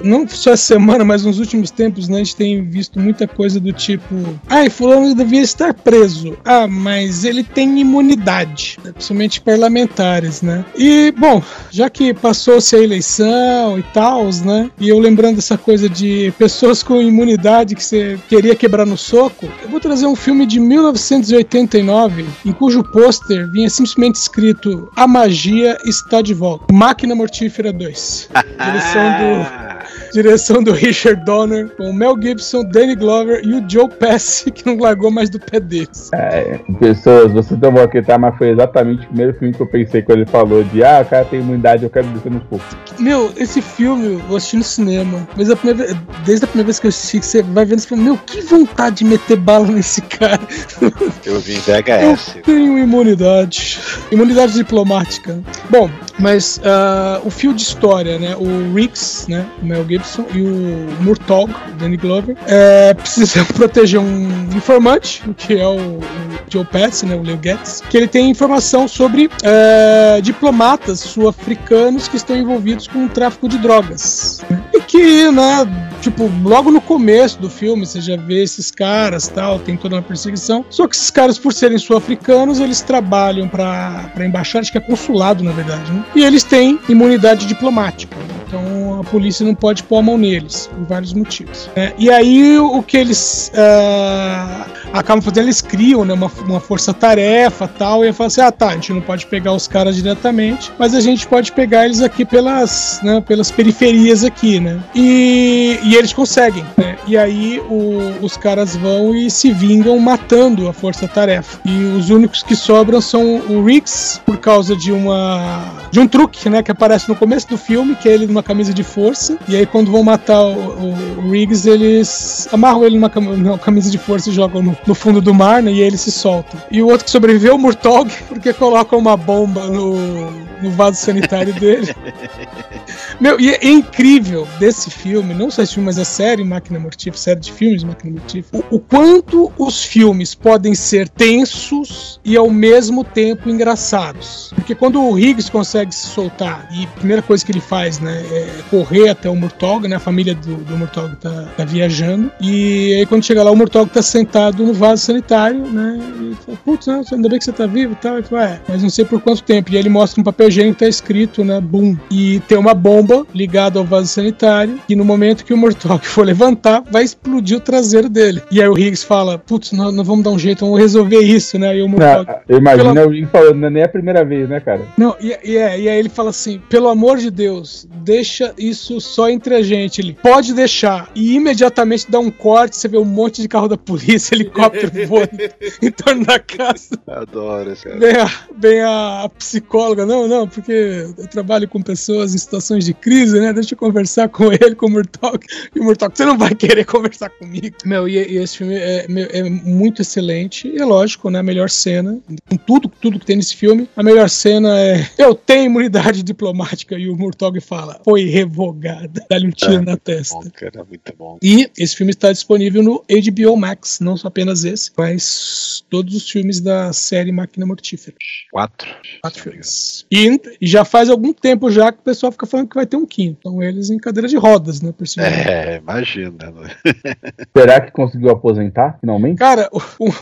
não só essa semana, mas nos últimos tempos, né, a gente tem visto muita coisa do tipo: ai, fulano devia estar preso. Ah, mas ele tem imunidade, né, principalmente parlamentares, né? E, bom, já que passou-se a eleição e tal, né? E eu lembrando dessa coisa de pessoas com imunidade que você queria quebrar no soco, eu vou trazer um filme de 1989, em cujo pôster vinha simplesmente escrito A Magia está de volta. Máquina Mortífera 2. Direção do, direção do Richard Donner, com o Mel Gibson, Danny Glover e o Joe Pesci, que não largou mais do pé deles. É, pessoas, você não vão acreditar, mas foi exatamente o primeiro filme que eu pensei quando ele falou de ah, o cara tem imunidade, eu quero descer nos poucos. Meu, esse filme eu assisti no cinema, mas a primeira desde a primeira vez que eu assisti, que você vai vendo, você fala, meu, que vontade de meter bala nesse cara. Eu vi em VHS. Eu tenho imunidade. Imunidade diplomática. Bom, mas ah, o fio de história, né? O Riggs, né? Mel Gibson e o Murtaugh, o Danny Glover, é, precisam proteger um informante, que é o, o Joe Pesci, né? O Leo Getz, que ele tem informação sobre é, diplomatas sul-africanos que estão envolvidos com o tráfico de drogas. E que, né? Tipo, logo no começo do filme, você já vê esses caras tal, tem toda uma perseguição. Só que esses caras, por serem sul-africanos, eles trabalham pra embaixada, acho que é consulado, na verdade, né? E eles têm imunidade diplomática. A polícia não pode pôr a mão neles, por vários motivos. né? E aí o que eles ah, acabam fazendo, eles criam né, uma, uma força-tarefa tal, e falam assim: ah tá, a gente não pode pegar os caras diretamente, mas a gente pode pegar eles aqui pelas, né, pelas periferias aqui, né? E, e eles conseguem, né? E aí o- os caras vão e se vingam matando a força-tarefa. E os únicos que sobram são o Riggs, por causa de uma de um truque, né, que aparece no começo do filme, que é ele numa camisa de força. E aí quando vão matar o, o- o Riggs, eles amarram ele numa, cam- camisa de força e jogam no, no fundo do mar, né, e ele se solta. E o outro que sobreviveu, o Murtog, porque colocam uma bomba no, no vaso sanitário dele. Meu, e é incrível desse filme, não só esse filme, mas a série Máquina Mortífera, série de filmes Máquina Mortífera, o, o quanto os filmes podem ser tensos e ao mesmo tempo engraçados. Porque quando o Higgs consegue se soltar, e a primeira coisa que ele faz, né, é correr até o Murtog, né, a família do, do Murtog tá, tá viajando, e aí quando chega lá, o Murtog tá sentado no vaso sanitário, né, e fala, putz, né, ainda bem que você tá vivo e tal, e fala, é, mas não sei por quanto tempo. E aí ele mostra um papel higiênico que tá escrito, né, boom, e tem uma bomba ligada ao vaso sanitário, e no momento que o Murtog for levantar, vai explodir o traseiro dele. E aí o Higgs fala, putz, nós, nós vamos dar um jeito, vamos resolver isso, né, e o. Não, eu imagino Pela- o Rick falando, não é nem a primeira vez, né, cara? Não, e, e, é, e aí ele fala assim: pelo amor de Deus, deixa isso só entre a gente. Ele pode deixar. E imediatamente dá um corte, você vê um monte de carro da polícia, helicóptero voando em torno da casa. Adoro cara. Vem a, vem a psicóloga, não, não, porque eu trabalho com pessoas em situações de crise, né? Deixa eu conversar com ele, com o Murtok. E o Murtok, você não vai querer conversar comigo. Meu, e, e esse filme é, é muito excelente. E é lógico, né? A melhor cena, com tudo, tudo que tem nesse filme, a melhor cena é: eu tenho imunidade diplomática. E o Murtog fala: foi revogada. Dá-lhe um tiro na testa. Bom, cara, muito bom. E esse filme está disponível no HBO Max, não só apenas esse, mas todos os filmes da série Máquina Mortífera. Quatro. Quatro filmes. E, e já faz algum tempo já que o pessoal fica falando que vai ter um quinto. Então eles em cadeira de rodas, né? Por cima. É, imagina. Será que conseguiu aposentar, finalmente? Cara, o,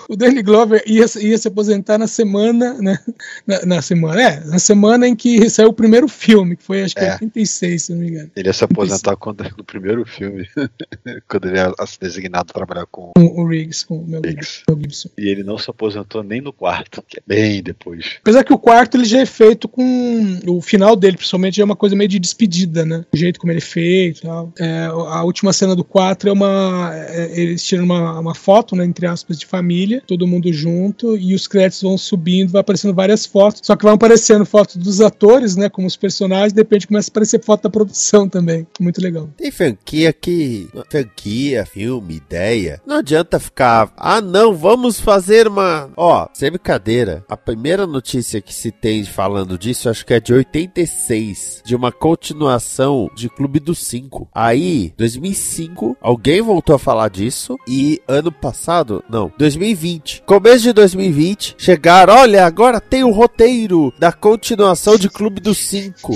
o, Danny Glover ia, se- ia se aposentar na semana, né? Na, na semana, é, na semana em que saiu o primeiro filme, que foi acho que É. 86, se não me engano. Ele ia se aposentar quando, no primeiro filme, quando ele ia ser designado para trabalhar com Com o Riggs, com o Mel Riggs. Gibson. E ele não se aposentou nem no quarto, que é bem depois. Apesar que o quarto ele já é feito com. O final dele, principalmente, já é uma coisa meio de despedida, né? O jeito como ele é feito e tal. É, a última cena do 4 é uma. é, eles tiram uma, uma foto, né? Entre aspas, de família, todo mundo junto, e os créditos vão subindo, vai aparecendo várias fotos. Só que vão aparecendo fotos dos atores, né? Como os personagens, de repente começa a aparecer foto da produção também. Muito legal. Tem franquia que. Franquia, filme, ideia. Não adianta ficar. Ah, não, vamos fazer uma. Ó, sem brincadeira. A primeira notícia que se tem falando disso, acho que é de 86. De uma continuação de Clube dos Cinco. Aí, 2005, alguém voltou a falar disso. E ano passado, não, 2020. Começo de 2020, chegaram. Olha, agora tem o roteiro da continuação de Clube dos Cinco.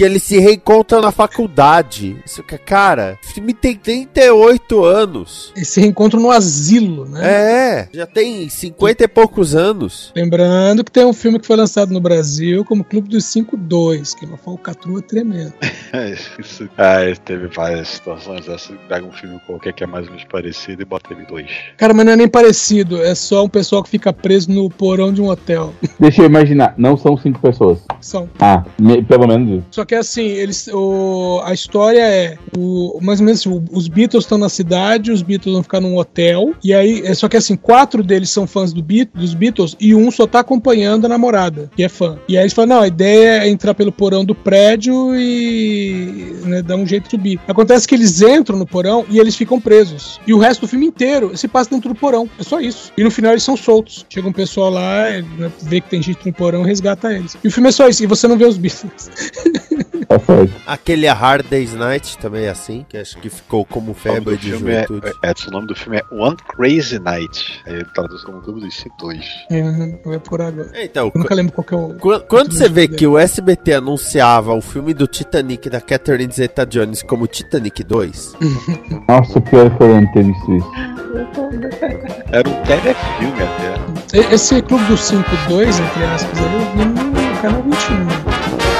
Que eles se reencontram na faculdade. Isso que, cara, o filme tem 38 anos. Esse reencontro no asilo, né? É, já tem 50 e poucos anos. Lembrando que tem um filme que foi lançado no Brasil como Clube dos 5-2, que é uma falcatrua tremenda. É, isso. Ah, teve várias situações. Essa, pega um filme qualquer que é mais ou menos parecido e bota ele dois. Cara, mas não é nem parecido, é só um pessoal que fica preso no porão de um hotel. Deixa eu imaginar, não são cinco pessoas. São. Ah, me- pelo menos isso. Só que assim, eles, o, a história é o, mais ou menos assim, os Beatles estão na cidade, os Beatles vão ficar num hotel, e aí, é só que assim, quatro deles são fãs do Beat, dos Beatles e um só tá acompanhando a namorada, que é fã. E aí eles falam: não, a ideia é entrar pelo porão do prédio e né, dar um jeito de subir. Acontece que eles entram no porão e eles ficam presos. E o resto do filme inteiro se passa dentro do porão. É só isso. E no final eles são soltos. Chega um pessoal lá, né, vê que tem gente no porão resgata eles. E o filme é só isso. E você não vê os Beatles. Tá certo. Aquele A Hard Day's Night também é assim, que acho que ficou como O febre de filme é, juventude. é, o nome do filme é One Crazy Night. Aí ele traduz como Clube dos 2. É, não é por agora. Então, Eu nunca lembro qual que é o. Qu- Quando você vê que o SBT anunciava o filme do Titanic da Catherine Zeta-Jones como Titanic 2, Nossa, pior que eu não ter visto isso. Era um telefilme até. E- Esse Clube dos 5-2, entre aspas, eu vi no canal 21.